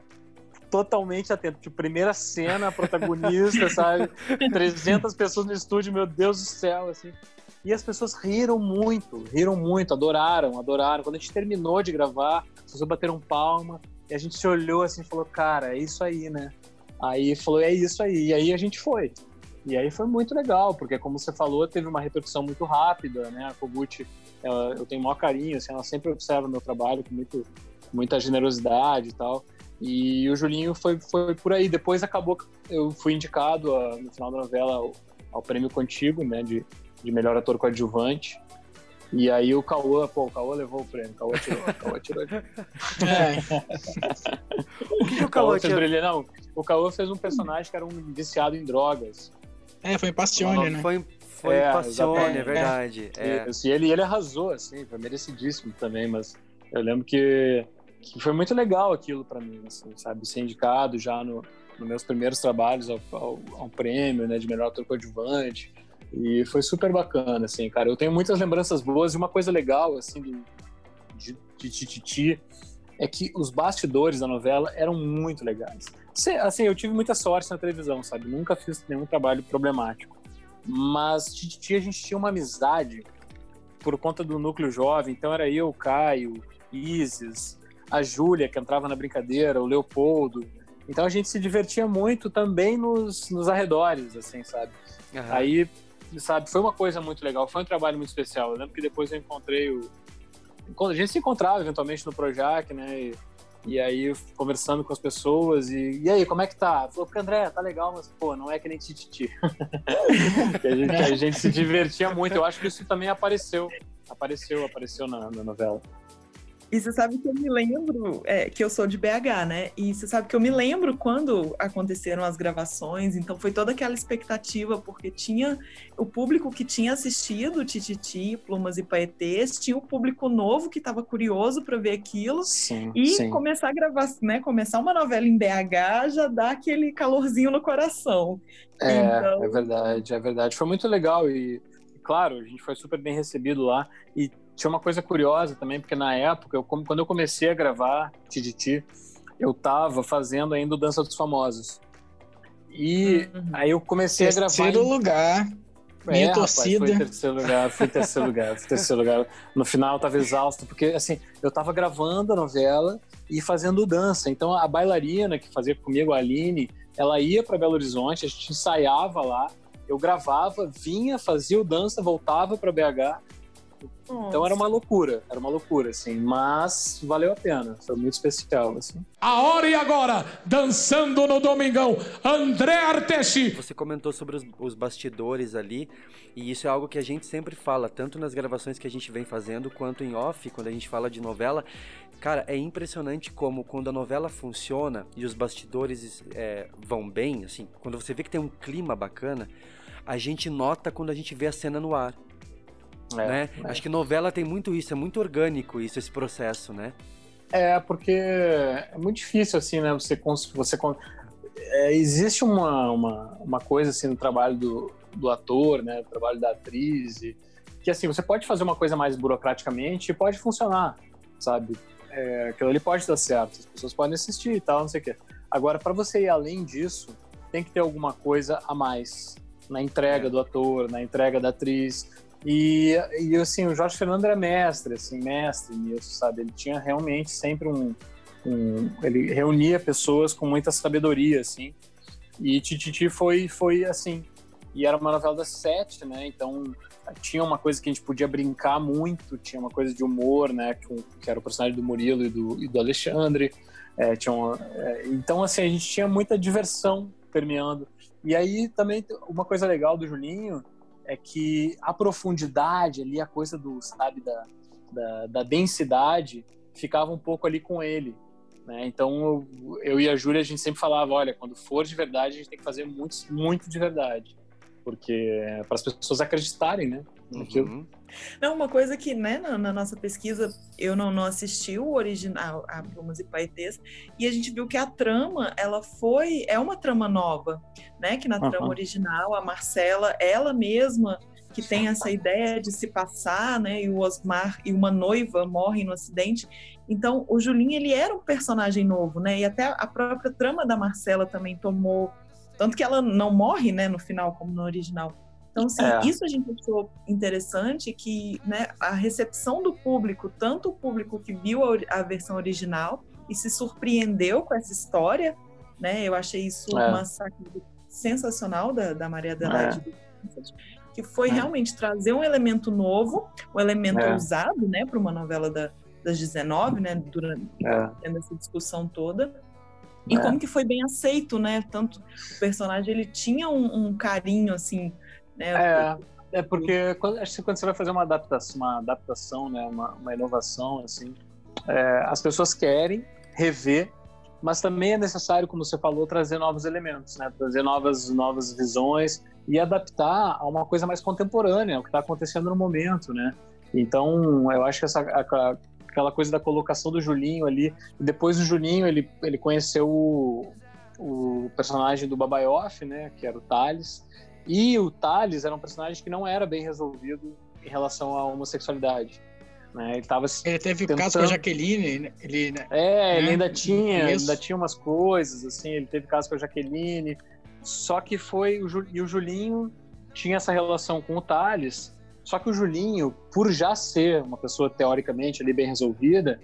totalmente atento. Tipo, primeira cena, protagonista, (laughs) sabe? 300 pessoas no estúdio, meu Deus do céu, assim. E as pessoas riram muito, riram muito, adoraram, adoraram. Quando a gente terminou de gravar, as pessoas bateram palma e a gente se olhou assim e falou, cara, é isso aí, né? Aí falou, é isso aí. E aí a gente foi. E aí foi muito legal, porque como você falou, teve uma repercussão muito rápida, né? A Kogut, ela, eu tenho o maior carinho, assim, ela sempre observa meu trabalho com muito, muita generosidade e tal. E o Julinho foi, foi por aí. Depois acabou, eu fui indicado a, no final da novela ao, ao prêmio Contigo, né? De, de melhor ator coadjuvante. E aí o Cauã, pô, o Cauã levou o prêmio, o Cauã tirou, o Cauã tirou. (laughs) O que, que o Cauã tinha... brilhar? Não, o Cauã fez um personagem que era um viciado em drogas. É, foi em Passione, né? Foi, foi É, Passione, exatamente. é verdade. É. E ele, ele arrasou, assim, foi merecidíssimo também, mas eu lembro que, que foi muito legal aquilo para mim, assim, sabe? Ser indicado já no, nos meus primeiros trabalhos ao, ao, ao prêmio, né, de melhor ator coadjuvante. E foi super bacana, assim, cara. Eu tenho muitas lembranças boas e uma coisa legal, assim, do, de, de Tititi é que os bastidores da novela eram muito legais. Assim, eu tive muita sorte na televisão, sabe? Nunca fiz nenhum trabalho problemático. Mas Tititi a gente tinha uma amizade por conta do núcleo jovem. Então era eu, Caio, Isis, a Júlia, que entrava na brincadeira, o Leopoldo. Então a gente se divertia muito também nos, nos arredores, assim, sabe? Aham. Aí, sabe, foi uma coisa muito legal, foi um trabalho muito especial. Eu lembro que depois eu encontrei o. A gente se encontrava eventualmente no Projac, né? E, e aí conversando com as pessoas e, e aí, como é que tá? Falou, porque André, tá legal, mas pô, não é que nem Tititi. (laughs) a, gente, a gente se divertia muito. Eu acho que isso também apareceu. Apareceu, apareceu na, na novela. E você sabe que eu me lembro, é, que eu sou de BH, né? E você sabe que eu me lembro quando aconteceram as gravações, então foi toda aquela expectativa, porque tinha o público que tinha assistido Tititi, Plumas e Paetês, tinha o público novo que estava curioso para ver aquilo, Sim, e sim. começar a gravar, né? Começar uma novela em BH já dá aquele calorzinho no coração. É, Então- é verdade, é verdade. Foi muito legal e, claro, a gente foi super bem recebido lá. E tinha uma coisa curiosa também, porque na época, eu, como- quando eu comecei a gravar Tititi, eu tava fazendo ainda o Dança dos Famosos. E aí eu comecei a gravar. Terceiro lugar. Minha rapaz, torcida. Foi terceiro lugar, fui terceiro lugar, fui terceiro lugar. No final eu tava exausto, porque assim, eu tava gravando a novela e fazendo dança. Então a bailarina que fazia comigo, a Aline, ela ia para Belo Horizonte, a gente ensaiava lá, eu gravava, vinha, fazia o dança, voltava para BH Então era uma loucura, era uma loucura, assim, mas valeu a pena, foi muito especial, assim. A hora e agora, dançando no Domingão, André Artesi. Você comentou sobre os, os bastidores ali, e isso é algo que a gente sempre fala, tanto nas gravações que a gente vem fazendo, quanto em off, quando a gente fala de novela. Cara, é impressionante como quando a novela funciona e os bastidores é, vão bem, assim, quando você vê que tem um clima bacana, a gente nota quando a gente vê a cena no ar. É, né? é. Acho que novela tem muito isso, é muito orgânico isso, esse processo, né? É, porque é muito difícil, assim, né? Você. você con- é, existe uma, uma, uma coisa, assim, no trabalho do, do ator, né? No trabalho da atriz, e- que, assim, você pode fazer uma coisa mais burocraticamente e pode funcionar, sabe? É, aquilo ali pode dar certo, as pessoas podem assistir e tal, não sei o quê. Agora, para você ir além disso, tem que ter alguma coisa a mais na entrega do ator, na entrega da atriz. E, e assim, o Jorge Fernando era mestre, assim, mestre nisso, sabe? Ele tinha realmente sempre um, um- ele reunia pessoas com muita sabedoria, assim. E Tititi foi foi assim. E era uma novela das sete, né? Então tinha uma coisa que a gente podia brincar muito, tinha uma coisa de humor, né? Que, que era o personagem do Murilo e do, e do Alexandre. É, tinha uma- é, então, assim, a gente tinha muita diversão permeando. E aí também uma coisa legal do Julinho é que a profundidade ali, a coisa do, sabe, da, da, da densidade, ficava um pouco ali com ele. Né? Então eu, eu e a Júlia, a gente sempre falava: olha, quando for de verdade, a gente tem que fazer muito, muito de verdade. Porque para as pessoas acreditarem, né? Naquilo. Não, uma coisa que, né, na, na nossa pesquisa, eu não, não assisti o original, a Plumas e Paetês, e a gente viu que a trama, ela foi, é uma trama nova, né, que na Aham. trama original, a Marcela, ela mesma, que tem essa ideia de se passar, né, e o Osmar e uma noiva morrem no acidente, então o Julinho, ele era um personagem novo, né, e até a própria trama da Marcela também tomou, tanto que ela não morre, né, no final, como no original, então, assim, É. isso a gente achou interessante que né, a recepção do público, tanto o público que viu a, a versão original e se surpreendeu com essa história, né? Eu achei isso É. uma sacada sensacional da, da Maria Adelaide, É. que foi realmente trazer um elemento novo, um elemento É. usado, né, para uma novela da, das 19, né, durante É. essa discussão toda. E É. como que foi bem aceito, né? Tanto o personagem ele tinha um, um carinho assim, né? É, é porque quando, acho que quando você vai fazer uma adaptação, uma adaptação, né, uma, uma inovação, assim, é, as pessoas querem rever, mas também é necessário, como você falou, trazer novos elementos, né, trazer novas, novas visões e adaptar a uma coisa mais contemporânea, o que está acontecendo no momento, né. Então, eu acho que essa a- aquela coisa da colocação do Julinho ali, depois do Julinho ele ele conheceu o, o personagem do Babaioff, né, que era o Thales, e o Thales era um personagem que não era bem resolvido em relação à homossexualidade. Né? Ele, Ele teve o caso com a Jaqueline, né? ele, né? É, ele né? ainda tinha, Isso. ainda tinha umas coisas, assim, ele teve caso com a Jaqueline, só que foi, o Ju- e o Julinho tinha essa relação com o Thales, só que o Julinho, por já ser uma pessoa teoricamente ali bem resolvida,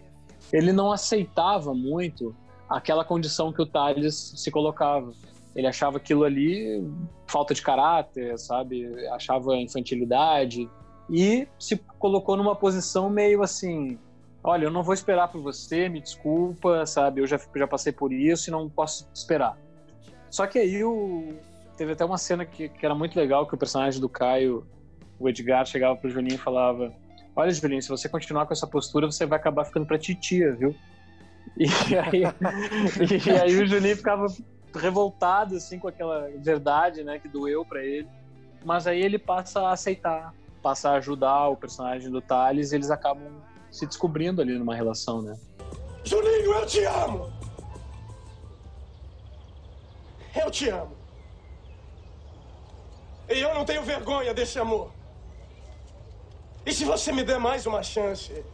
ele não aceitava muito aquela condição que o Thales se colocava. Ele achava aquilo ali falta de caráter, sabe? Achava infantilidade e se colocou numa posição meio assim, olha, eu não vou esperar por você, me desculpa, sabe? Eu já, já passei por isso e não posso esperar. Só que aí o... teve até uma cena que, que era muito legal, que o personagem do Caio, o Edgar, chegava pro Juninho e falava olha, Julinho, se você continuar com essa postura, você vai acabar ficando pra titia, viu? E aí, (laughs) e aí o Juninho ficava revoltado, assim, com aquela verdade, né, que doeu pra ele. Mas aí ele passa a aceitar, passa a ajudar o personagem do Thales e eles acabam se descobrindo ali numa relação, né? Julinho, eu te amo! Eu te amo. E eu não tenho vergonha desse amor. E se você me der mais uma chance,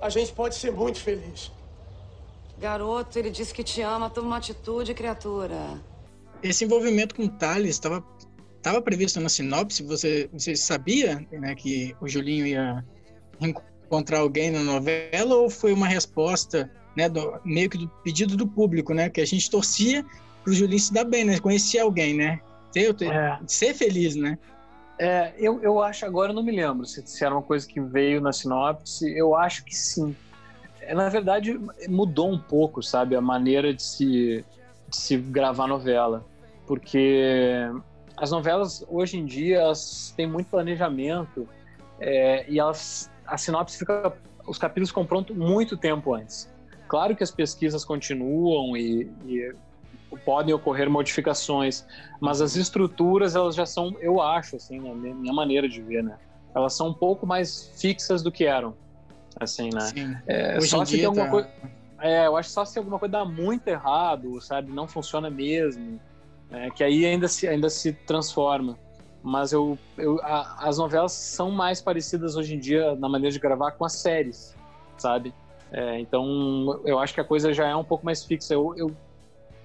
a gente pode ser muito feliz. Garoto, ele disse que te ama, toma uma atitude, criatura. Esse envolvimento com o Thales estava tava previsto na sinopse? Você, você sabia né, que o Julinho ia encontrar alguém na novela ou foi uma resposta né, do, meio que do pedido do público, né? Que a gente torcia pro Julinho se dar bem, né? Conhecer alguém, né? Ser, ter- ser feliz, né? É, eu, eu acho, agora eu não me lembro se, se era uma coisa que veio na sinopse, eu acho que sim. É, na verdade, mudou um pouco, sabe, a maneira de se, de se gravar novela. Porque as novelas, hoje em dia, elas têm muito planejamento é, e elas, a sinopse fica, os capítulos ficam prontos muito tempo antes. Claro que as pesquisas continuam e, e podem ocorrer modificações, mas as estruturas elas já são, eu acho, assim, na minha maneira de ver, né? Elas são um pouco mais fixas do que eram, assim, né? Sim. É, Hoje só em se tem alguma tá- coisa, é, eu acho só se alguma coisa dá muito errado, sabe? Não funciona mesmo, é, que aí ainda se ainda se transforma. Mas eu, eu a- as novelas são mais parecidas hoje em dia na maneira de gravar com as séries, sabe? É, então eu acho que a coisa já é um pouco mais fixa. Eu, eu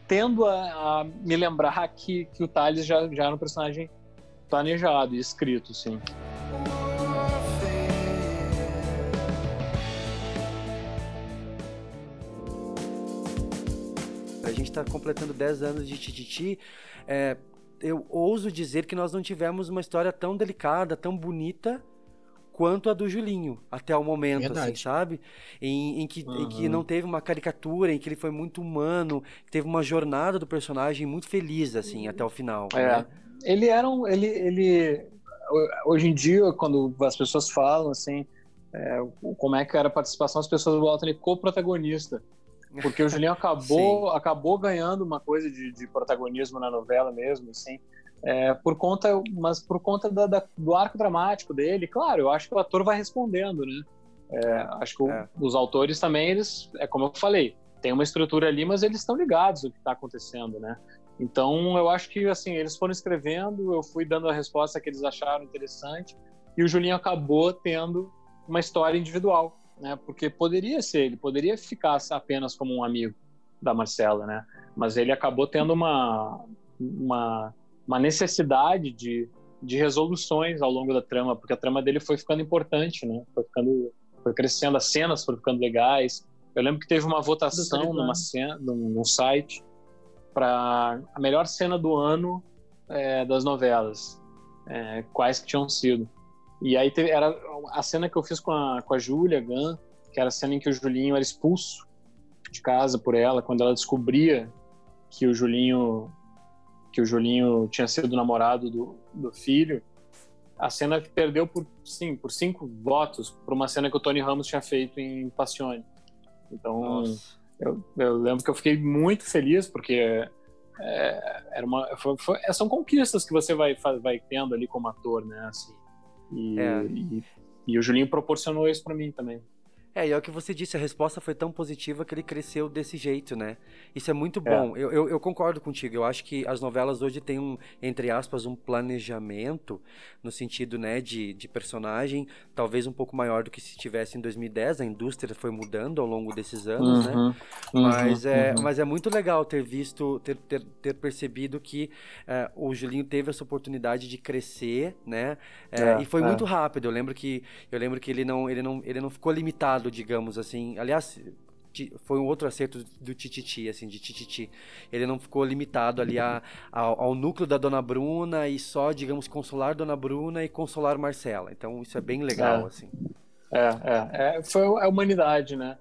tendo a, a me lembrar que, que o Thales já, já era um personagem planejado e escrito, sim. Gente está completando 10 anos de Tititi. É, eu ouso dizer que nós não tivemos uma história tão delicada, tão bonita quanto a do Julinho, até o momento, assim, Verdade. sabe? Em, em que, em que Uhum. não teve uma caricatura, em que ele foi muito humano, teve uma jornada do personagem muito feliz, assim, até o final. É, né? ele era um, ele, ele hoje em dia quando as pessoas falam assim é, como é que era a participação as pessoas botam ele co-protagonista porque o Julinho acabou acabou ganhando uma coisa de, de protagonismo na novela mesmo assim. É, por conta mas por conta da- da- do arco dramático dele claro eu acho que o ator vai respondendo né? É, acho que o- os autores também eles é como eu falei tem uma estrutura ali mas eles estão ligados ao que está acontecendo né? Então, eu acho que assim, eles foram escrevendo, eu fui dando a resposta que eles acharam interessante, e o Julinho acabou tendo uma história individual, né? Porque poderia ser, ele poderia ficar apenas como um amigo da Marcela, né? Mas ele acabou tendo uma uma, uma necessidade de, de resoluções ao longo da trama, porque a trama dele foi ficando importante, né? Foi ficando foi crescendo, as cenas foram ficando legais. Eu lembro que teve uma votação numa cena, num, num site para a melhor cena do ano é, das novelas, é, quais que tinham sido. E aí teve, era a cena que eu fiz com a, com a Júlia Gunn, que era a cena em que o Julinho era expulso de casa por ela, quando ela descobria que o Julinho que o Julinho tinha sido namorado do, do filho. A cena que perdeu por, sim, por cinco votos para uma cena que o Tony Ramos tinha feito em Passione. Então, eu, eu lembro que eu fiquei muito feliz porque é, era uma, foi- foi- são conquistas que você vai, vai tendo ali como ator, né? Assim, e, É. e, e o Julinho proporcionou isso para mim também. É, e é o que você disse, a resposta foi tão positiva que ele cresceu desse jeito, né? Isso é muito É. bom. Eu, eu, eu concordo contigo. Eu acho que as novelas hoje têm um, entre aspas, um planejamento no sentido, né, de, de personagem, talvez um pouco maior do que se tivesse em 2010. A indústria foi mudando ao longo desses anos, né? Uhum, Mas, uhum, é, uhum. mas é muito legal ter visto, ter, ter, ter percebido que é, o Julinho teve essa oportunidade de crescer, né? É, É, e foi é. muito rápido. Eu lembro que eu lembro que ele não, ele não, ele não ficou limitado, digamos assim. Aliás, foi um outro acerto do Tititi, assim, de Tititi. Ele não ficou limitado ali a, ao, ao núcleo da Dona Bruna e só, digamos, consolar Dona Bruna e consolar Marcela. Então isso é bem legal, É. assim. É, é, é, foi a humanidade, né?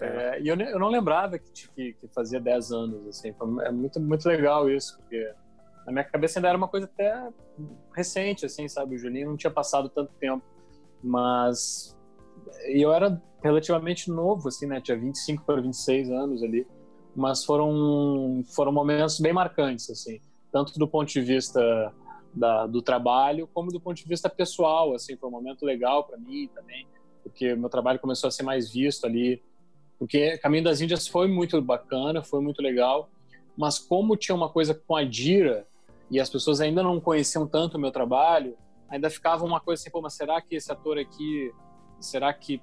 É, e eu, eu não lembrava que, que, que fazia 10 anos, assim. Foi- É muito, muito legal isso, porque na minha cabeça ainda era uma coisa até recente, assim, sabe? O Julinho não tinha passado tanto tempo. Mas e eu era relativamente novo, assim, né? Tinha 25 para 26 anos ali. Mas foram, foram momentos bem marcantes, assim. Tanto do ponto de vista da, do trabalho, como do ponto de vista pessoal, assim. Foi um momento legal para mim também, porque meu trabalho começou a ser mais visto ali. Porque Caminho das Índias foi muito bacana, foi muito legal. Mas como tinha uma coisa com a Dira, e as pessoas ainda não conheciam tanto o meu trabalho, ainda ficava uma coisa assim, pô, mas será que esse ator aqui, será que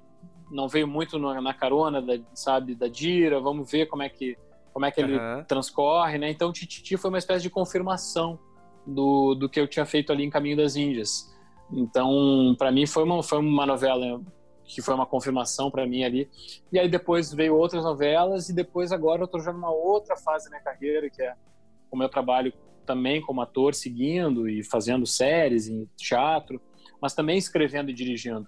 não veio muito na carona, da, sabe, da Dira? Vamos ver como é que, como é que ele Aham. transcorre, né? Então, Tititi foi uma espécie de confirmação do, do que eu tinha feito ali em Caminho das Índias. Então, para mim foi uma, foi uma novela que foi uma confirmação para mim ali. E aí depois veio outras novelas e depois agora eu tô já numa outra fase da minha carreira, que é o meu trabalho também como ator, seguindo e fazendo séries em teatro, mas também escrevendo e dirigindo.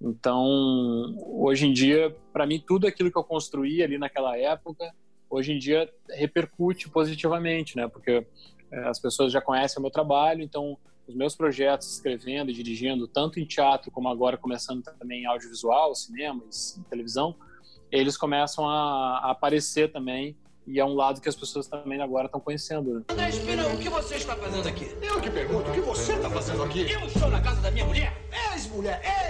Então, hoje em dia, para mim, tudo aquilo que eu construí ali naquela época, hoje em dia repercute positivamente, né? Porque é, as pessoas já conhecem o meu trabalho, então os meus projetos escrevendo e dirigindo, tanto em teatro como agora começando também em audiovisual, cinema e televisão, eles começam a, a aparecer também e é um lado que as pessoas também agora estão conhecendo. Né? André o que você está fazendo aqui? Eu que pergunto, o que você está fazendo aqui? Eu estou na casa da minha mulher. Ex-mulher, ex!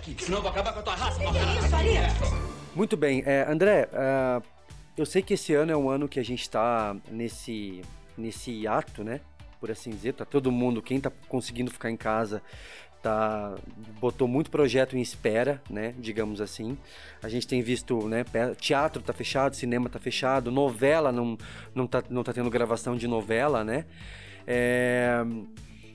Daqui, senão eu vou acabar com a tua raça. Muito bem, é, André, uh, eu sei que esse ano é um ano que a gente está nesse, nesse ato, né? Por assim dizer, tá todo mundo, quem tá conseguindo ficar em casa, tá botou muito projeto em espera, né, digamos assim. A gente tem visto, né, teatro tá fechado, cinema tá fechado, novela não não tá, não tá tendo gravação de novela, né? É...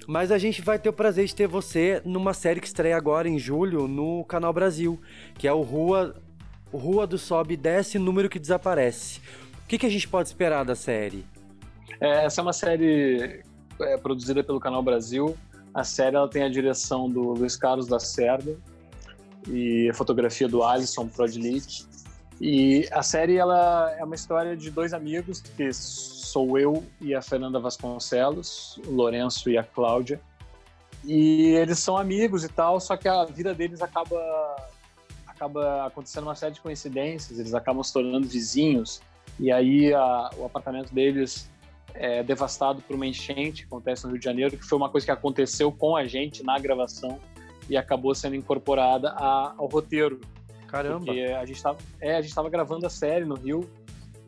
Mas a gente vai ter o prazer de ter você numa série que estreia agora em julho no Canal Brasil, que é o Rua Rua do Sobe e Desce, número que desaparece. O que, que a gente pode esperar da série? É, essa é uma série é, produzida pelo Canal Brasil a série ela tem a direção do Luiz Carlos da Cerda e a fotografia do Alisson Prodnik. E a série ela é uma história de dois amigos, que sou eu e a Fernanda Vasconcelos, o Lourenço e a Cláudia. E eles são amigos e tal, só que a vida deles acaba acaba acontecendo uma série de coincidências, eles acabam se tornando vizinhos. E aí a, o apartamento deles é, devastado por uma enchente que acontece no Rio de Janeiro, que foi uma coisa que aconteceu com a gente na gravação e acabou sendo incorporada a, ao roteiro. Caramba! Porque a gente estava é, a gente tava gravando a série no Rio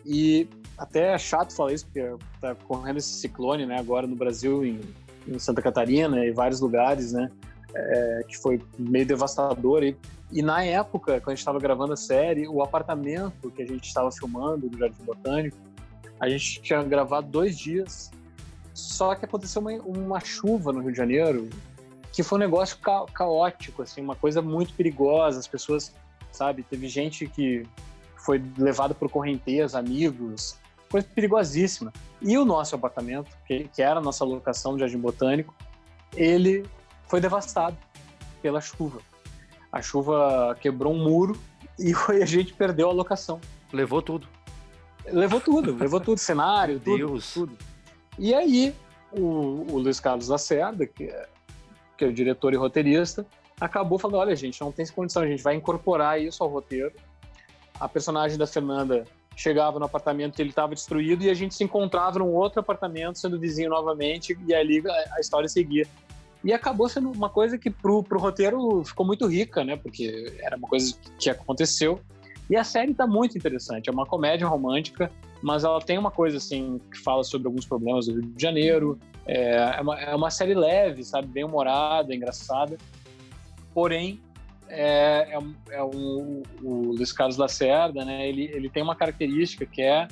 e até é chato falar isso, porque tá correndo esse ciclone, né, agora no Brasil, em, em Santa Catarina e vários lugares, né, é, que foi meio devastador. E, e na época, quando a gente estava gravando a série, o apartamento que a gente estava filmando do Jardim Botânico, a gente tinha gravado dois dias, só que aconteceu uma, uma chuva no Rio de Janeiro que foi um negócio ca caótico, assim, uma coisa muito perigosa. As pessoas, sabe, teve gente que foi levada por correnteza, amigos, coisa perigosíssima. E o nosso apartamento, que, que era a nossa locação do Jardim Botânico, ele foi devastado pela chuva. A chuva quebrou um muro e a gente perdeu a locação. Levou tudo. Levou tudo, levou tudo, cenário, tudo, Deus. tudo. E aí, o, o Luiz Carlos Lacerda, que é, que é o diretor e roteirista, acabou falando: olha, gente, não tem condição, a gente vai incorporar isso ao roteiro. A personagem da Fernanda chegava no apartamento que ele estava destruído e a gente se encontrava num outro apartamento, sendo vizinho novamente, e ali a, história seguia. E acabou sendo uma coisa que pro, pro roteiro ficou muito rica, né? Porque era uma coisa que aconteceu e a série tá muito interessante. É uma comédia romântica, mas ela tem uma coisa assim que fala sobre alguns problemas do Rio de Janeiro. É, é, uma, é uma série leve, sabe? Bem humorada, engraçada. Porém, é, é, um, é um, o Luiz Carlos Lacerda, né? Ele, ele tem uma característica que é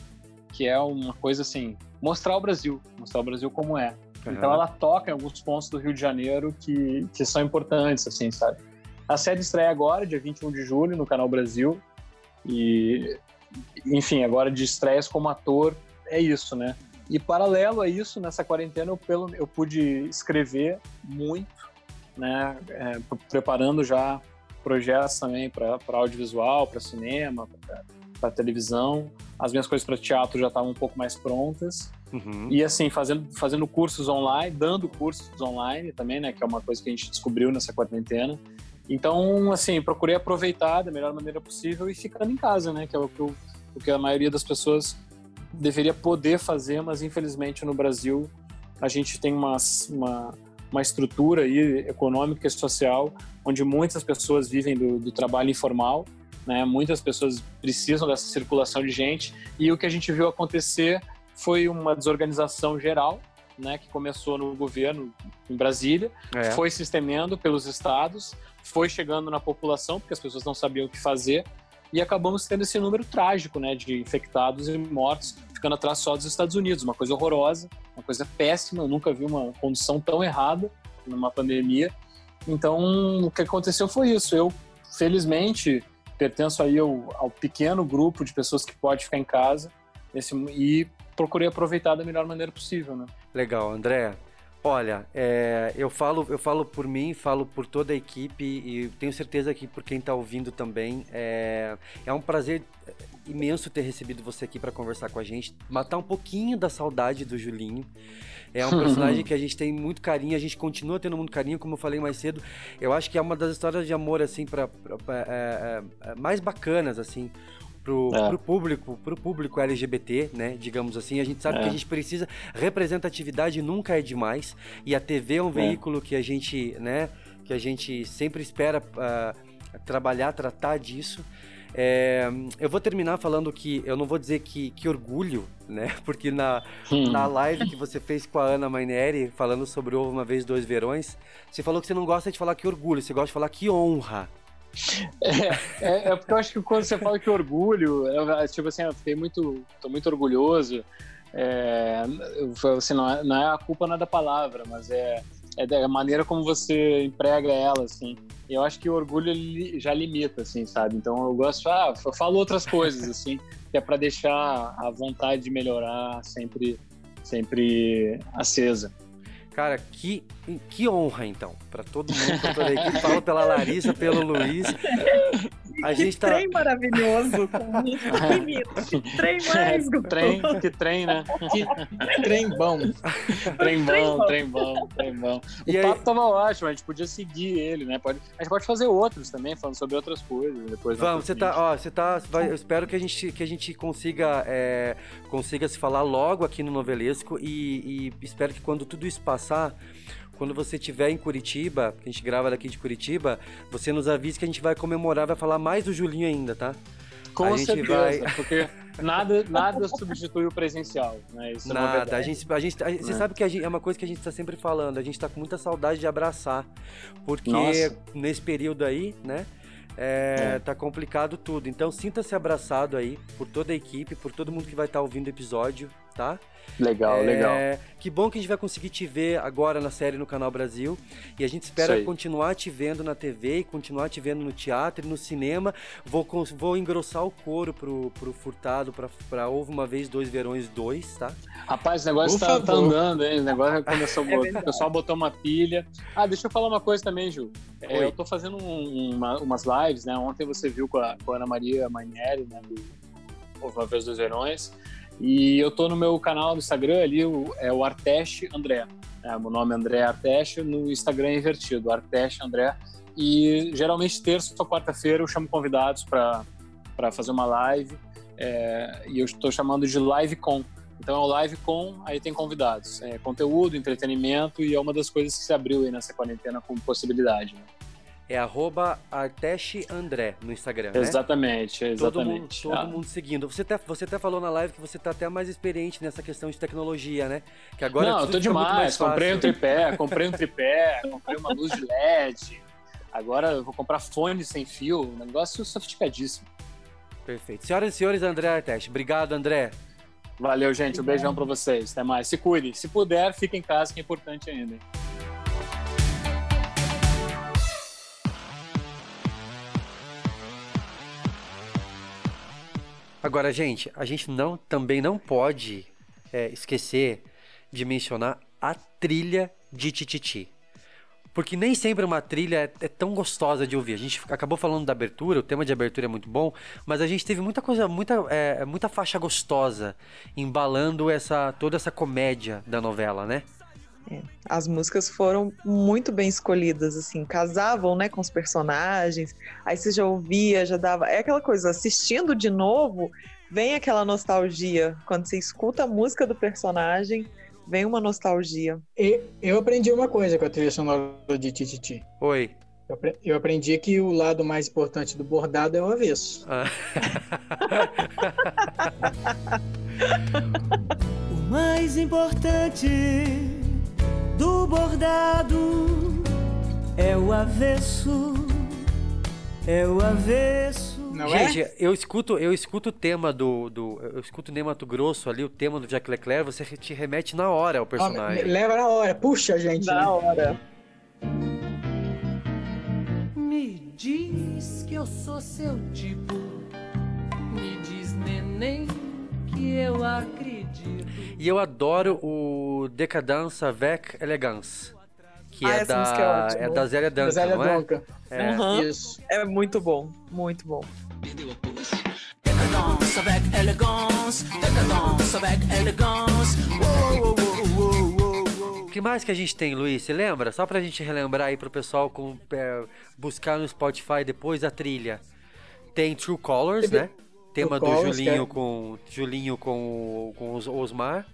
que é uma coisa assim, mostrar o Brasil, mostrar o Brasil como é. Uhum. Então ela toca em alguns pontos do Rio de Janeiro que, que são importantes, assim, sabe? A série estreia agora, dia 21 de julho, no Canal Brasil. E, enfim, agora de estresse como ator, é isso, né? E paralelo a isso, nessa quarentena eu, pelo, eu pude escrever muito, né? É, preparando já projetos também para audiovisual, para cinema, para televisão. As minhas coisas para teatro já estavam um pouco mais prontas. Uhum. E assim, fazendo, fazendo cursos online, dando cursos online também, né? Que é uma coisa que a gente descobriu nessa quarentena. Então, assim, procurei aproveitar da melhor maneira possível e ficando em casa, né? Que é o que, eu, o que a maioria das pessoas deveria poder fazer, mas infelizmente no Brasil a gente tem uma, uma, uma estrutura aí econômica e social onde muitas pessoas vivem do, do trabalho informal, né? Muitas pessoas precisam dessa circulação de gente e o que a gente viu acontecer foi uma desorganização geral né, que começou no governo em Brasília, é. foi se estendendo pelos estados, foi chegando na população, porque as pessoas não sabiam o que fazer, e acabamos tendo esse número trágico né, de infectados e mortos, ficando atrás só dos Estados Unidos. Uma coisa horrorosa, uma coisa péssima, eu nunca vi uma condição tão errada numa pandemia. Então, o que aconteceu foi isso. Eu, felizmente, pertenço aí ao, ao pequeno grupo de pessoas que pode ficar em casa esse, e procurei aproveitar da melhor maneira possível, né? Legal, André. Olha, é, eu falo, eu falo por mim, falo por toda a equipe e tenho certeza que por quem está ouvindo também é, é um prazer imenso ter recebido você aqui para conversar com a gente, matar um pouquinho da saudade do Julinho. É um (laughs) personagem que a gente tem muito carinho, a gente continua tendo muito carinho, como eu falei mais cedo. Eu acho que é uma das histórias de amor assim para é, é, mais bacanas assim pro, é. pro público, pro público LGBT, né? Digamos assim, a gente sabe é. que a gente precisa representatividade nunca é demais e a TV é um é. veículo que a gente, né? Que a gente sempre espera uh, trabalhar, tratar disso. É, eu vou terminar falando que eu não vou dizer que, que orgulho, né? (laughs) Porque na, hum. na live que você fez com a Ana Maineri, falando sobre Ovo Uma Vez Dois Verões, você falou que você não gosta de falar que orgulho, você gosta de falar que honra. É, é, é, porque eu acho que quando você fala que orgulho, eu, tipo assim, eu fiquei muito, tô muito orgulhoso. É, assim, não, é, não é a culpa não é da palavra, mas é, é da maneira como você emprega ela, assim. Eu acho que o orgulho já limita, assim, sabe? Então eu gosto, ah, eu falo outras coisas, assim, que é para deixar a vontade de melhorar sempre, sempre acesa. Cara, que, que honra, então, para todo mundo, pra toda a equipe. Falo pela Larissa, pelo Luiz. A que gente tá... trem maravilhoso. que (laughs) trem mais gostoso. Trem, que trem, né? Que trem bom. Trem bom, trem bom, trem bom. O e papo aí... tava ótimo, a gente podia seguir ele, né? Pode, a gente pode fazer outros também, falando sobre outras coisas. Depois Vamos, você tá, ó, você tá, vai, eu espero que a gente, que a gente consiga, é, consiga se falar logo aqui no Novelesco e, e espero que quando tudo isso passar, quando você estiver em Curitiba, que a gente grava daqui de Curitiba, você nos avise que a gente vai comemorar, vai falar mais do Julinho ainda, tá? Com a certeza, vai... porque nada, nada substitui o presencial, né? Isso é nada. É a gente, a gente, a, você é. sabe que gente, é uma coisa que a gente está sempre falando. A gente está com muita saudade de abraçar, porque Nossa. nesse período aí, né? É, é. Tá complicado tudo. Então sinta-se abraçado aí por toda a equipe, por todo mundo que vai estar tá ouvindo o episódio, tá? Legal, é, legal. Que bom que a gente vai conseguir te ver agora na série no Canal Brasil. E a gente espera continuar te vendo na TV e continuar te vendo no teatro e no cinema. Vou, vou engrossar o couro pro, pro Furtado pra, pra Houve Uma Vez Dois Verões 2, tá? Rapaz, o negócio tá, tá, andando, hein? O negócio começou (laughs) é o pessoal botou uma pilha. Ah, deixa eu falar uma coisa também, Ju. É, eu tô fazendo um, uma, umas lives, né? Ontem você viu com a, com a Ana Maria Manieri, né? Do Houve Uma Vez Dois Verões. E eu tô no meu canal no Instagram ali, é o Arteste André. É, meu nome é André Arteste, no Instagram é invertido, Arteste André. E geralmente terça ou quarta-feira eu chamo convidados para fazer uma live. É, e eu estou chamando de Live Com. Então é o Live Com, aí tem convidados. É conteúdo, entretenimento e é uma das coisas que se abriu aí nessa quarentena como possibilidade. Né? É arroba André no Instagram, né? Exatamente, exatamente. Todo, mundo, todo ah. mundo seguindo. Você até, você até falou na live que você tá até mais experiente nessa questão de tecnologia, né? Que agora Não, eu tô demais. Comprei um tripé, comprei um tripé, (laughs) comprei uma luz de LED. Agora eu vou comprar fone sem fio, um negócio sofisticadíssimo. Perfeito. Senhoras e senhores, André Arteste. Obrigado, André. Valeu, gente. Um beijão para vocês. Até mais. Se cuide. Se puder, fique em casa, que é importante ainda. Agora, gente, a gente não, também não pode é, esquecer de mencionar a trilha de Tititi. Porque nem sempre uma trilha é, é, tão gostosa de ouvir. A gente acabou falando da abertura, o tema de abertura é muito bom, mas a gente teve muita coisa, muita, é, muita faixa gostosa embalando essa toda essa comédia da novela, né? É, as músicas foram muito bem escolhidas, assim, casavam, né, com os personagens. Aí você já ouvia, já dava. É aquela coisa, assistindo de novo, vem aquela nostalgia. Quando você escuta a música do personagem, vem uma nostalgia. E eu aprendi uma coisa com a trilha sonora de Tititi. Oi. Eu aprendi que o lado mais importante do bordado é o avesso. Ah. (laughs) o mais importante do bordado é o avesso, é o avesso. Não é? Gente, é? eu escuto, eu escuto o tema do, do. Eu escuto o Mato Grosso ali, o tema do Jack Leclerc, você te remete na hora ao personagem. Ah, leva na hora, puxa, gente. Na hora. Me diz que eu sou seu tipo. Me diz, neném, que eu acredito. E eu adoro o Decadence avec Elegance. Que Ah, é, é da, ótima. é da Zélia Duncan, Zélia não é? Duncan. É. Uhum. Isso. É muito bom, muito bom. Avec élégance, avec élégance. O que mais que a gente tem, Luiz? Você lembra? Só pra gente relembrar aí pro pessoal com, é, buscar no Spotify depois a trilha. Tem True Colors, Teve- né? Tema do Colors, Julinho que é- com Julinho com, o- com os Osmar.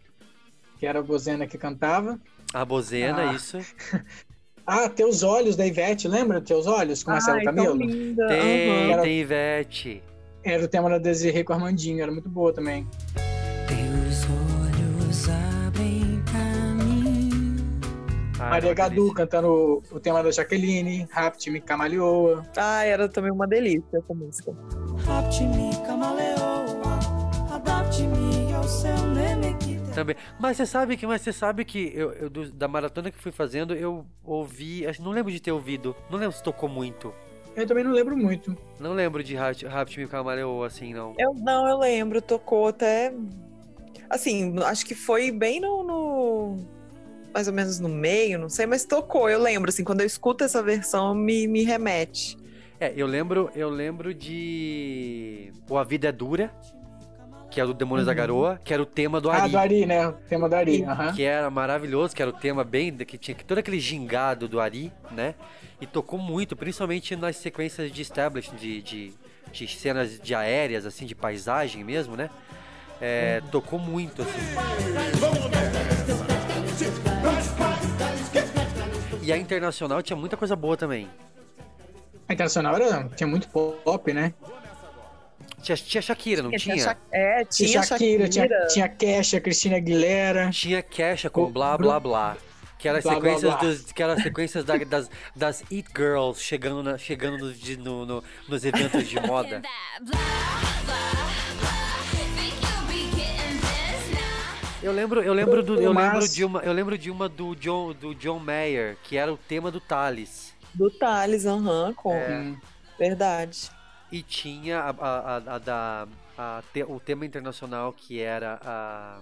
Que era a Bozena que cantava. A Bozena, Ah. isso. (laughs) Ah, Teus Olhos da Ivete, lembra Teus Olhos com Marcelo Ai, tão Camelo? linda. Tem, Era- tem Ivete. Era o tema da Desirê com Armandinho, era muito boa também. Teus olhos abrem pra mim. Ah, Maria Gadu delícia. cantando o, o tema da Jaqueline, Rapt-me Camaleoa. Ah, era também uma delícia essa música. Rapte-me, camaleoa, Também. Mas você sabe que, mas você sabe que eu, eu do- da maratona que fui fazendo, eu ouvi, acho- não lembro de ter ouvido, não lembro se tocou muito. Eu também não lembro muito. Não lembro de Rapt Me Camaleou assim, não. Eu, não, eu lembro, tocou até. Assim, acho que foi bem no, no- Mais ou menos no meio, não sei, mas tocou. Eu lembro, assim, quando eu escuto essa versão, me, me remete. É, eu lembro, eu lembro de O A Vida é Dura, que é do Demônios da Uhum. Garoa, que era o tema do Ah, Ari. do Ari, né? O tema do Ari. aham. Que era maravilhoso, que era o tema bem. que tinha todo aquele gingado do Ari, né? E tocou muito, principalmente nas sequências de establishment, de, de, de cenas de aéreas, assim, de paisagem mesmo, né? É, Tocou muito, assim. E a internacional tinha muita coisa boa também. A Internacional era, tinha muito pop, né? Tinha, tinha Shakira, não tinha? Sha- É, Tinha tinha Shakira, tinha, Shakira. tinha Kesha, Cristina Aguilera. Tinha Kesha com blá blá blá. Que era Blá, blá, sequências, blá. Dos, que era sequências da- das, das It Girls chegando, na- chegando no, de- no- no- nos eventos de moda. (laughs) Eu lembro, eu lembro do, eu lembro de uma, eu lembro de uma do John, do John Mayer, que era o tema do Thales. Do Thales, aham, com. É. Verdade. E tinha a, a- a- a da a te- o tema internacional que era a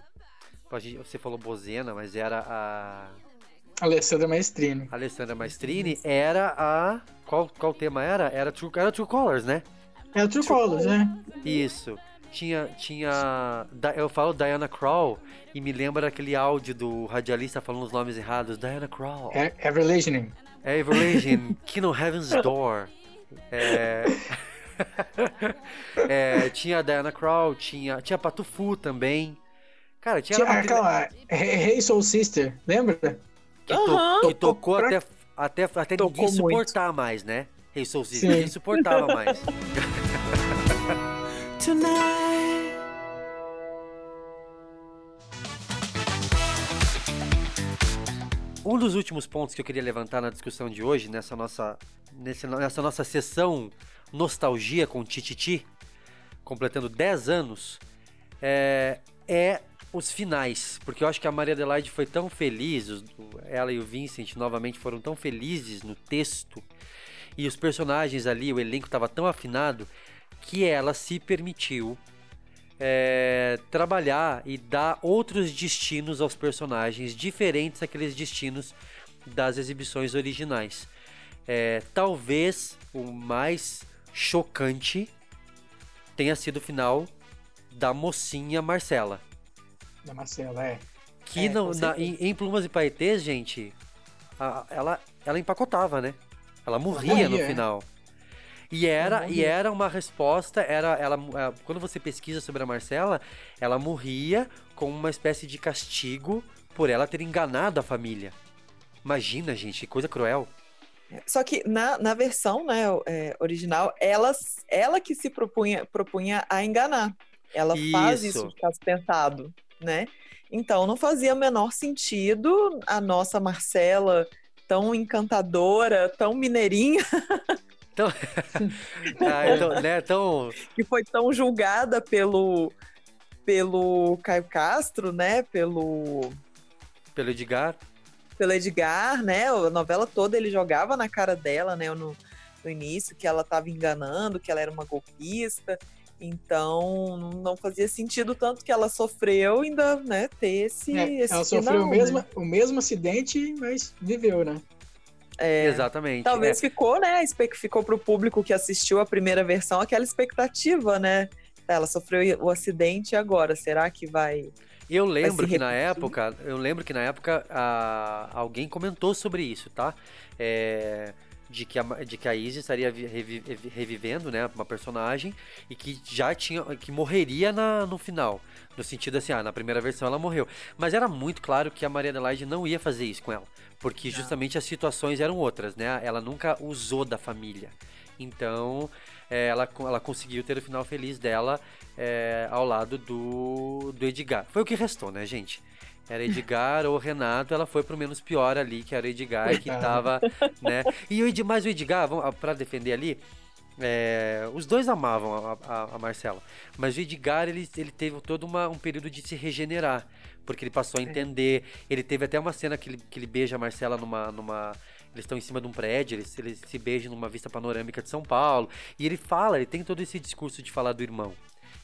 você falou Bozena, mas era a Alessandra Maestrini. Alessandra Maestrini era a qual qual tema era? Era True, era True Colors, né? É o True Colors, né? Isso. Tinha, tinha. Eu falo Diana Krall e me lembra aquele áudio do radialista falando os nomes errados. Diana Krall. É, Everlegion. É Everlation, Kingdom Heaven's Door. É... (laughs) (laughs) é, tinha a Diana Krall, tinha, tinha Patufu também. Cara, tinha, Tinha aquela Hey Soul Sister, lembra? que, to- Aham. que tocou pra- até, até, até Tocou ninguém muito. suportar mais, né? Hey Soul Sister, Sim. ninguém suportava mais. Tonight. (laughs) Um dos últimos pontos que eu queria levantar na discussão de hoje, nessa nossa, nessa nossa sessão Nostalgia com Tititi, completando 10 anos, é, é os finais. Porque eu acho que a Maria Adelaide foi tão feliz, ela e o Vincent novamente foram tão felizes no texto, e os personagens ali, o elenco estava tão afinado, que ela se permitiu é, trabalhar e dar outros destinos aos personagens, diferentes daqueles destinos das exibições originais. É, talvez o mais chocante tenha sido o final da mocinha Marcela. Da Marcela, é. Que É, não- na- em, em Plumas e Paetês, gente, a- ela, ela empacotava, né? Ela morria, morria, no é. final. E era, e era uma resposta, era ela, é, quando você pesquisa sobre a Marcela, ela morria com uma espécie de castigo por ela ter enganado a família. Imagina, gente, que coisa cruel. Só que na, na versão né, é, original, ela, ela que se propunha, propunha a enganar. Ela faz Isso. isso de caso pensado, né? Então não fazia o menor sentido a nossa Marcela tão encantadora, tão mineirinha, Então, (laughs) ah, então, né, então, que foi tão julgada pelo pelo Caio Castro, né? Pelo pelo Edgar, pelo Edgar, né? A novela toda ele jogava na cara dela, né? No, no início, que ela estava enganando, que ela era uma golpista. Então não- fazia sentido tanto que ela sofreu ainda, né, ter esse, É, esse ela sofreu final, o né? mesmo, o mesmo acidente, mas viveu, né? É, Exatamente. Talvez é. ficou, né? Ficou pro público que assistiu a primeira versão aquela expectativa, né? Ela sofreu o acidente e agora, será que vai. Eu lembro que na época, eu lembro que na época a- alguém comentou sobre isso, tá? É, de que a, de que a Izzy estaria vi- revi- revi- revivendo, né, uma personagem e que já tinha que morreria na, no final, no sentido assim, ah, na primeira versão ela morreu, mas era muito claro que a Maria Adelaide não ia fazer isso com ela, porque justamente as situações eram outras, né? Ela nunca usou da família. Então, é, ela, ela conseguiu ter o final feliz dela é, ao lado do, do Edgar. Foi o que restou, né, gente? Era Edgar ou Renato, ela foi pro menos pior ali, que era o Edgar, que tava, né? E o Ed, mas o Edgar, vamos- pra defender ali, é, os dois amavam a, a- a Marcela, mas o Edgar, ele, ele teve todo uma- um período de se regenerar, porque ele passou a entender, ele teve até uma cena que ele, que ele beija a Marcela numa... numa eles estão em cima de um prédio, eles, eles se beijam numa vista panorâmica de São Paulo, e ele fala, ele tem todo esse discurso de falar do irmão.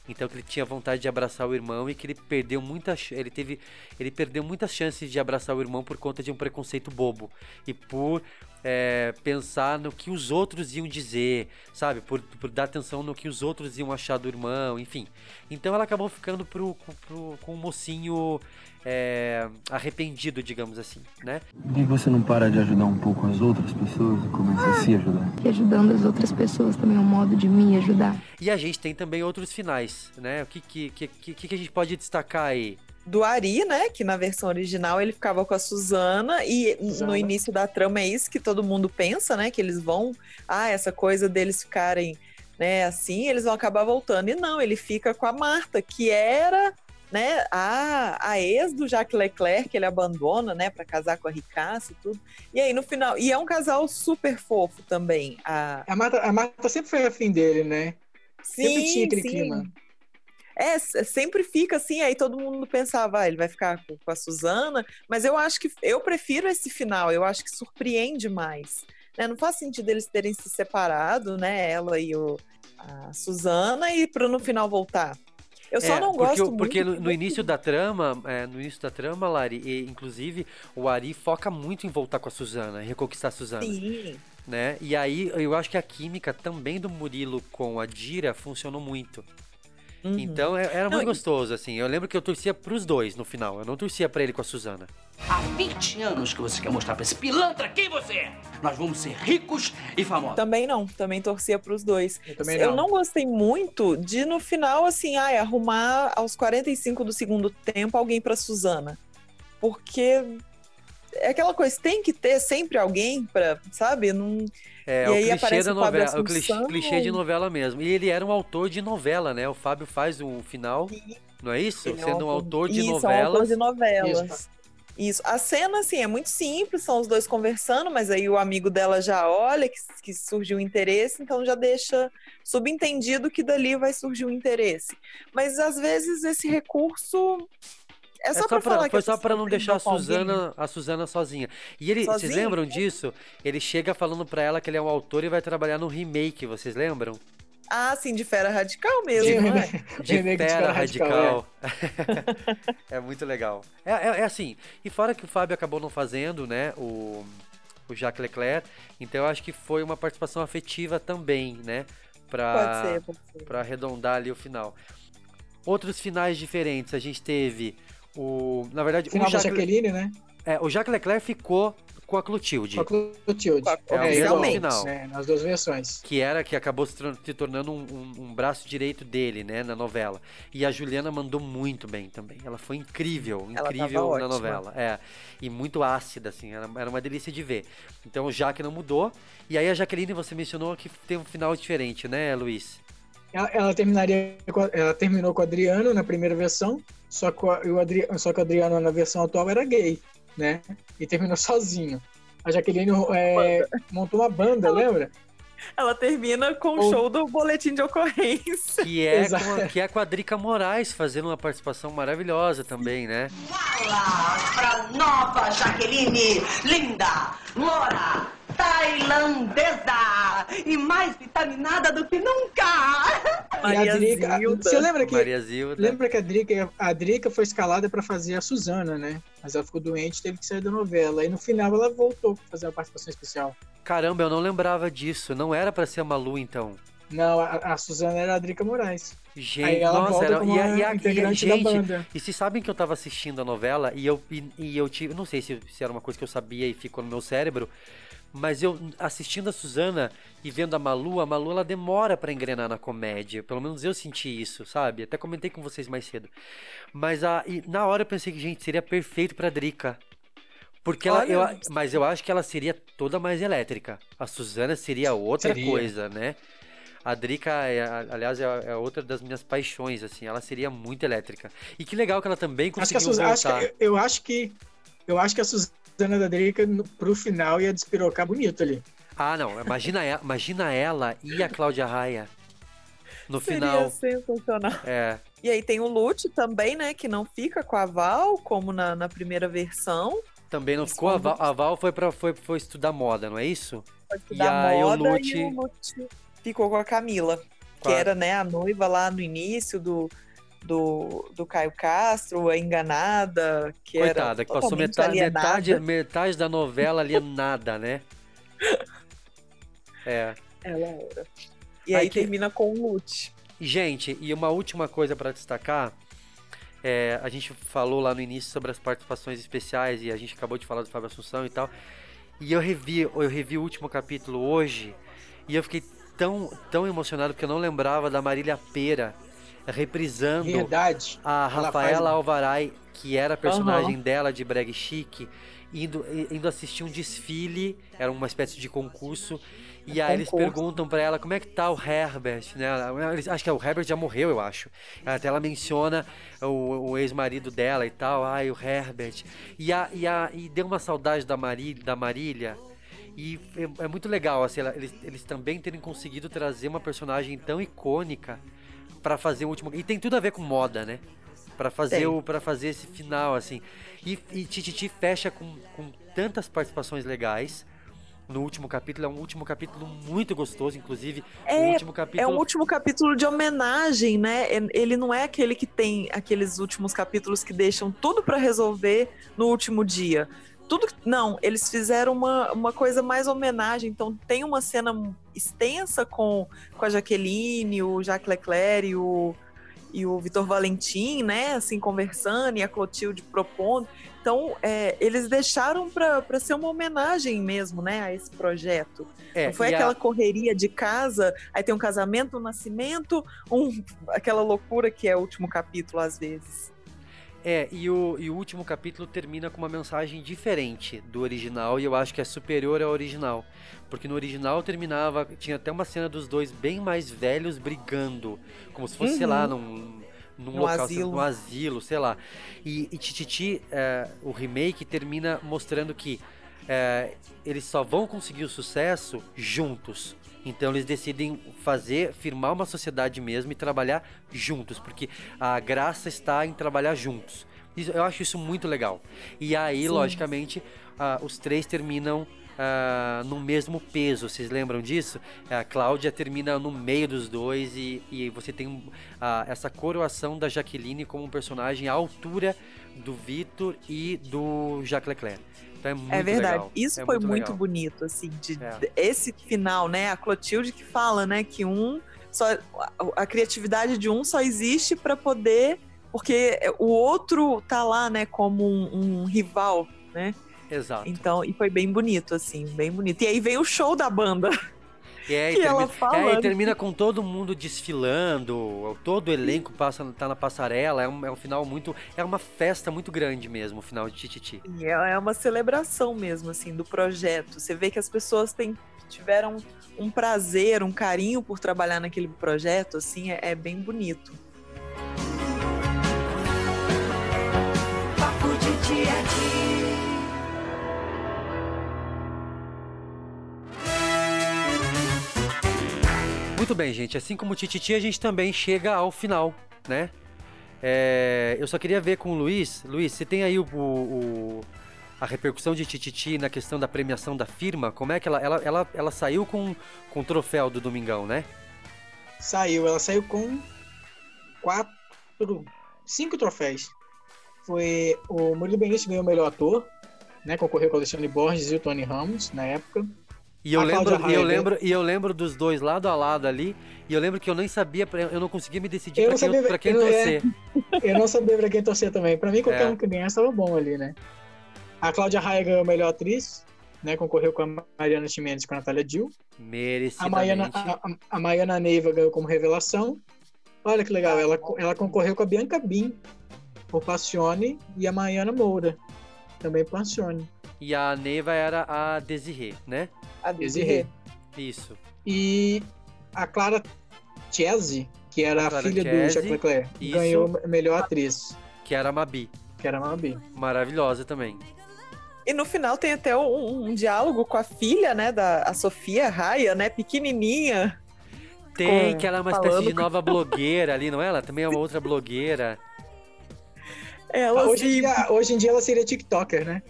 Então que ele tinha vontade de abraçar o irmão e que ele perdeu muitas ele teve ele perdeu muitas chances de abraçar o irmão por conta de um preconceito bobo e por é, pensar no que os outros iam dizer, sabe? Por, por dar atenção no que os outros iam achar do irmão, enfim. Então ela acabou ficando pro, pro, com um mocinho é, arrependido, digamos assim, né? Por que você não para de ajudar um pouco as outras pessoas e começa a se ajudar? Que ajudando as outras pessoas também é um modo de me ajudar. E a gente tem também outros finais, né? O que, que, que, que, que a gente pode destacar aí? Do Ari, né? Que na versão original ele ficava com a Suzana, e Suzana. no início da trama é isso que todo mundo pensa, né? Que eles vão. Ah, essa coisa deles ficarem né, assim, eles vão acabar voltando. E não, ele fica com a Marta, que era né, a, a ex do Jacques Leclerc, que ele abandona, né, para casar com a Ricaça e tudo. E aí no final, e é um casal super fofo também. A, A Marta, a Marta sempre foi afim dele, né? sempre Sim, tinha aquele sim. clima. É, s- sempre fica assim, aí todo mundo pensava, ah, ele vai ficar com, com a Suzana, mas eu acho que eu prefiro esse final, eu acho que surpreende mais. né? Não faz sentido eles terem se separado, né? Ela e o, a Suzana, e para no final voltar. Eu só É, não porque, gosto o- porque muito. no, no início da trama, é, no início da trama, Lari, e, inclusive o Ari foca muito em voltar com a Suzana, em reconquistar a Suzana. Sim. Né? E aí eu acho que a química também do Murilo com a Dira funcionou muito. Uhum. Então é- era Não, muito gostoso, assim. Eu lembro que eu torcia pros dois no final. Eu não torcia pra ele com a Suzana. Há 20 anos que você quer mostrar pra esse pilantra quem você é. Nós vamos ser ricos e famosos. Também não, também torcia para os dois. Eu, também não. não gostei muito de no final assim, ai, arrumar aos 45 do segundo tempo alguém para Suzana. Porque é aquela coisa, tem que ter sempre alguém para, sabe? Não É, E o aí clichê da o novela, o clichê, Assunção. clichê de novela mesmo. E ele era um autor de novela, né? O Fábio faz um final, não é isso? Ele é Sendo um autor de Isso, é um novelas. autor de novelas. Isso. Isso. A cena, assim, é muito simples, são os dois conversando, mas aí o amigo dela já olha que, que surgiu um interesse, então já deixa subentendido que dali vai surgir um interesse. Mas às vezes esse recurso é só, É só pra, pra- falar foi só para não deixar a. Suzana, a Suzana sozinha. E ele, vocês Sozinha? lembram disso? Ele chega falando pra ela que ele é um autor e vai trabalhar no remake, vocês lembram? Ah, sim, de fera radical mesmo, não é? (laughs) De Remake de Fera Radical, Radical. (laughs) é muito legal. É, é- é assim, e fora que o Fábio acabou não fazendo, né, o, o Jacques Leclerc, então eu acho que foi uma participação afetiva também, né, pra, Pode ser, pode ser. pra arredondar ali o final. Outros finais diferentes, a gente teve o, na verdade, Final o da Jacques, Jaqueline, né? é, o Jacques Leclerc ficou com a Clotilde. Com a Clotilde. É É, igual, final. né, nas duas versões. que era que acabou se, tornando um, um- um braço direito dele, né, na novela. E a Juliana mandou muito bem também. Ela foi incrível, incrível na ótima. novela. É, e muito ácida, assim, era, era uma delícia de ver. Então o Jaque não mudou. E aí a Jaqueline, você mencionou que tem um final diferente, né, Luiz? Ela, ela terminaria ela terminou com o Adriano na primeira versão, só que o, o Adri, só que o Adriano na versão atual era gay, né? E terminou (laughs) sozinho. A Jaqueline é, montou uma banda, lembra? Ela termina com o show do boletim de ocorrência. Que é, com a, que é a Drica Moraes fazendo uma participação maravilhosa também, né? Fala pra nova Jaqueline, linda, loura, tailandesa e mais vitaminada do que nunca. E a Maria Drica, Zilda. você lembra que Maria Zilda. lembra que a Drica, a Drica foi escalada pra fazer a Suzana, né? Mas ela ficou doente, teve que sair da novela. E no final ela voltou pra fazer a participação especial. Caramba, eu não lembrava disso. Não era pra ser a Malu, então. Não, a, a Suzana era a Drica Moraes. Gente, Aí ela nossa, volta era, como e, a- e, a- uma e, integrante da gente, banda. e vocês sabem que eu tava assistindo a novela e eu, e, e eu tive, não sei se, se era uma coisa que eu sabia e ficou no meu cérebro, mas eu assistindo a Suzana e vendo a Malu, a Malu ela demora pra engrenar na comédia, pelo menos eu senti isso, sabe? Até comentei com vocês mais cedo. Mas a, na hora eu pensei que, gente, seria perfeito pra Drica. Porque ela, eu, mas eu acho que ela seria toda mais elétrica. A Suzana seria outra Seria. coisa, né? A Drica, é, aliás, é, é outra das minhas paixões, assim. Ela seria muito elétrica. E que legal que ela também Acho que conseguiu Suzana, acho que, eu acho que eu acho que a Suzana da Drica pro final ia despirocar bonito ali. Ah, não. Imagina ela, imagina ela e a Cláudia Raia. No Seria final. sensacional. É. E aí tem o Lute também, né? Que não fica com a Val, como na, na primeira versão. Também não ficou. A Val, a Val foi, pra, foi, foi estudar moda, não é isso? E da aí o moda Lute. e o Lute ficou com a Camila, que Com a- era né, a noiva lá no início do, do, do Caio Castro, a enganada, que Coitada, era que passou metade, alienada. metade, metade da novela ali nada, né? (laughs) É. Ela era. E Aí aí que- termina com o Lute. Gente, e uma última coisa para destacar. é, a gente falou lá no início sobre as participações especiais e a gente acabou de falar do Fábio Assunção e tal. E eu revi, eu revi o último capítulo hoje e eu fiquei tão, tão emocionado porque eu não lembrava da Marília Pera reprisando Verdade. a Ela Rafaela faz- Alvarai, que era a personagem Aham. dela de Brag Chic, indo, indo assistir um desfile, era uma espécie de concurso, e aí eles perguntam pra ela como é que tá o Herbert, né? Eles- Acho que é o Herbert já morreu, eu acho. Até ela menciona o, o ex-marido dela e tal, ai, o Herbert. E, a, e, a, e deu uma saudade da, Mari, da Marília. E é, é muito legal, assim, ela- eles, eles também terem conseguido trazer uma personagem tão icônica pra fazer o último. E tem tudo a ver com moda, né? Pra fazer, Tem. o, pra fazer esse final, assim. E, e Tititi fecha com, com tantas participações legais. No último capítulo, é um último capítulo muito gostoso, inclusive. É, último capítulo. é um último capítulo de homenagem, né? E- Ele não é aquele que tem aqueles últimos capítulos que deixam tudo pra resolver no último dia. Tudo não, eles fizeram uma, uma coisa mais homenagem. Então tem uma cena extensa com, com a Jaqueline, o Jacques Leclerc e o, e o Vitor Valentim, né? Assim, conversando e a Clotilde propondo. Então, é, eles deixaram para ser uma homenagem mesmo, né, a esse projeto. É, Não foi e a- aquela correria de casa, aí tem um casamento, um nascimento, um, aquela loucura que é o último capítulo às vezes. É, e o, e o último capítulo termina com uma mensagem diferente do original e eu acho que é superior ao original. Porque no original terminava, tinha até uma cena dos dois bem mais velhos brigando, como se fosse, sei lá, Uhum. num, num Num local, asilo. no asilo, sei lá. E, e Tititi, é, o remake termina mostrando que é, eles só vão conseguir o sucesso juntos. Então eles decidem fazer, firmar uma sociedade mesmo e trabalhar juntos, porque a graça está em trabalhar juntos. Eu acho isso muito legal. E aí, Sim. logicamente, ah, os três terminam ah, no mesmo peso. Vocês lembram disso? A Cláudia termina no meio dos dois e, e você tem ah, essa coroação da Jaqueline como um personagem à altura do Vitor e do Jacques Leclerc. Então é muito é verdade. legal. Isso É foi muito bonito, assim, de, É. esse final, né? A Clotilde que fala, né, que um só a, a criatividade de um só existe para poder, porque o outro tá lá, né, como um, um rival, né? Exato. Então, e foi bem bonito, assim, bem bonito. E aí vem o show da banda. E que ela termina, falando. é, e termina com todo mundo desfilando, todo o elenco passa, tá na passarela, é um, é um final muito. É uma festa muito grande mesmo, o final de Tititi. E é é uma celebração mesmo, assim, do projeto. Você vê que as pessoas têm, tiveram um prazer, um carinho por trabalhar naquele projeto, assim, é, é bem bonito. Papo de dia a dia. Muito bem, gente. Assim como o Tititi, a gente também chega ao final, né? É, eu só queria ver com o Luiz. Luiz, você tem aí o, o- a repercussão de Tititi na questão da premiação da firma? Como é que ela, ela, ela, ela saiu com, com o troféu do Domingão, né? saiu. Ela saiu com quatro, cinco troféus. Foi o Murilo Benício ganhou o melhor ator, né? Concorreu com o Alexandre Borges e o Tony Ramos na época. E eu, A lembro, e eu lembro, e eu lembro dos dois lado a lado ali, e eu lembro que eu nem sabia, eu não conseguia me decidir Eu pra quem, sabia pra quem eu é, torcer. (laughs) Eu não sabia pra quem torcer também. Pra mim, qualquer É. um que ganhasse estava bom ali, né? A Cláudia Raia ganhou a melhor atriz, né? Concorreu com a Mariana Chimenez e com a Natália Dill. A Merecidamente. Maiana, a, a- a Maiana Neiva ganhou como revelação. Olha que legal, ela, ela concorreu com a Bianca Bin por Passione e a Maiana Moura também por Passione. E a Neiva era a Desirê, né? A Desirê. Isso. E a Clara Chese, que era A Clara filha do Jacques Leclerc, isso. ganhou a melhor atriz, Que era a Mabi. que era a Mabi. Maravilhosa também. E no final tem até um, um diálogo com a filha, né, da a Sofia Raia, né, pequenininha. Tem, Com- que ela é uma espécie de com- nova blogueira ali, não é? Ela também é uma outra blogueira. Ela hoje, em dia, hoje em dia ela seria TikToker, né?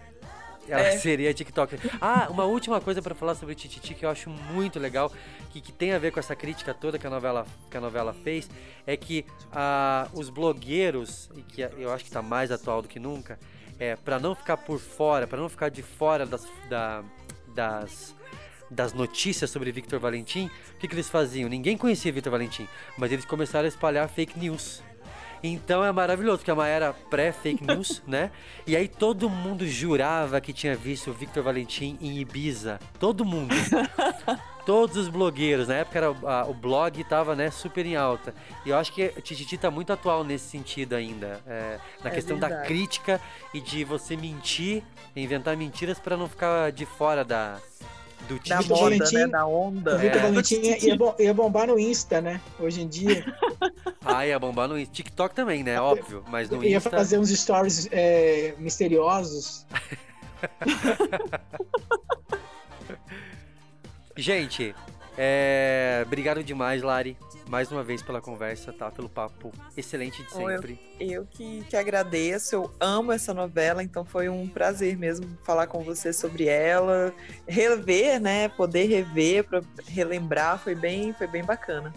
Ela É. seria TikToker. Ah, uma última coisa pra falar sobre Tititi que eu acho muito legal, que, que tem a ver com essa crítica toda que a novela, que a novela fez, é que ah, os blogueiros, e que eu acho que tá mais atual do que nunca, é para não ficar por fora, para não ficar de fora das, da- das, das notícias sobre Victor Valentim, o que, que eles faziam? Ninguém conhecia Victor Valentim, mas eles começaram a espalhar fake news. Então é maravilhoso, porque a Maia era pré-fake (laughs) news, né? E aí todo mundo jurava que tinha visto o Victor Valentim em Ibiza. Todo mundo. (laughs) Todos os blogueiros. Na época era, o- a- o blog tava né, super em alta. E eu acho que Tititi tá muito atual nesse sentido ainda. é, na É questão da verdade. crítica e de você mentir, inventar mentiras para não ficar de fora da, do Da moda, Valentim- né, da onda. O Vitor É. Valentim ia, ia bombar no Insta, né? Hoje em dia. (laughs) Ah, ia bombar no Insta. TikTok também, né? Óbvio. Mas no ia Insta... fazer uns stories é, misteriosos. (laughs) Gente, é... obrigado demais, Lari, mais uma vez pela conversa, tá? Pelo papo excelente de Bom, eu- sempre. Eu que, que agradeço, eu amo essa novela, então foi um prazer mesmo falar com você sobre ela, rever, né? Poder rever, para relembrar, foi bem, foi bem bacana.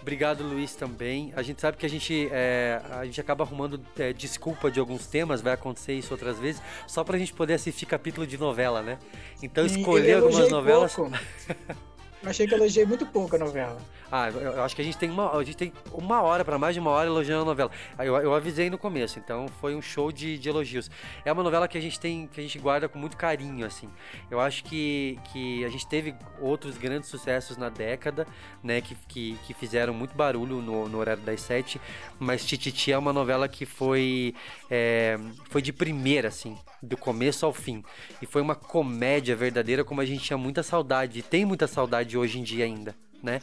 Obrigado, Luiz, também. A gente sabe que a gente, é, a gente acaba arrumando é, desculpa de alguns temas, vai acontecer isso outras vezes, só pra gente poder assistir capítulo de novela, né? Então escolher algumas novelas. (laughs) achei que elogiei muito pouco a novela. Ah, eu eu acho que a gente tem uma, a gente tem uma hora para mais de uma hora elogiando a novela. Aí Eu, eu avisei no começo, então foi um show de, de elogios. É uma novela que a gente tem, que a gente guarda com muito carinho, assim. Eu acho que, que a gente teve outros grandes sucessos na década, né, que, que, que fizeram muito barulho no, no horário das sete, mas Tititi é uma novela que foi, é, foi de primeira, assim, do começo ao fim. E foi uma comédia verdadeira, como a gente tinha muita saudade, e tem muita saudade hoje em dia ainda, né?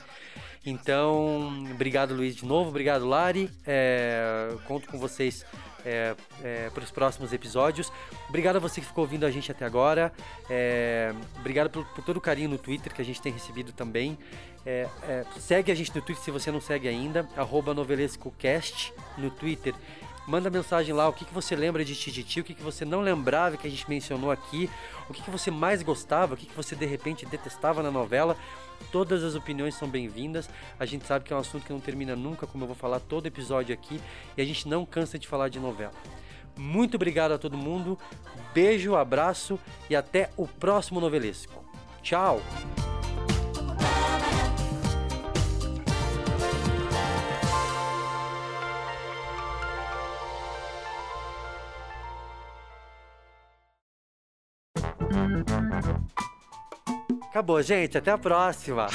Então, obrigado Luiz de novo, obrigado Lari. É, conto com vocês é, para os próximos episódios. Obrigado a você que ficou ouvindo a gente até agora. É, obrigado por, por todo o carinho no Twitter que a gente tem recebido também. É, é, segue a gente no Twitter se você não segue ainda, novelescocast no Twitter. Manda mensagem lá, o que, que você lembra de Tititi, o que, que você não lembrava que a gente mencionou aqui, o que, que você mais gostava, o que, que você de repente detestava na novela. Todas as opiniões são bem-vindas. A gente sabe que é um assunto que não termina nunca, como eu vou falar todo episódio aqui, e a gente não cansa de falar de novela. Muito obrigado a todo mundo, beijo, abraço e até o próximo novelesco. Tchau! Acabou, gente. Até a próxima. (laughs)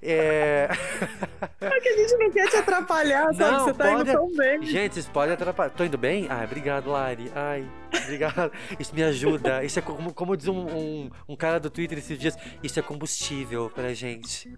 é... É que a gente não quer te atrapalhar, sabe? Não, você tá pode- indo tão bem. Gente, vocês podem atrapalhar. Tô indo bem? Ah, obrigado, Lari. Ai, obrigado. Isso me ajuda. Isso é como, como diz um, um, um cara do Twitter esses dias, isso é combustível pra gente. (laughs)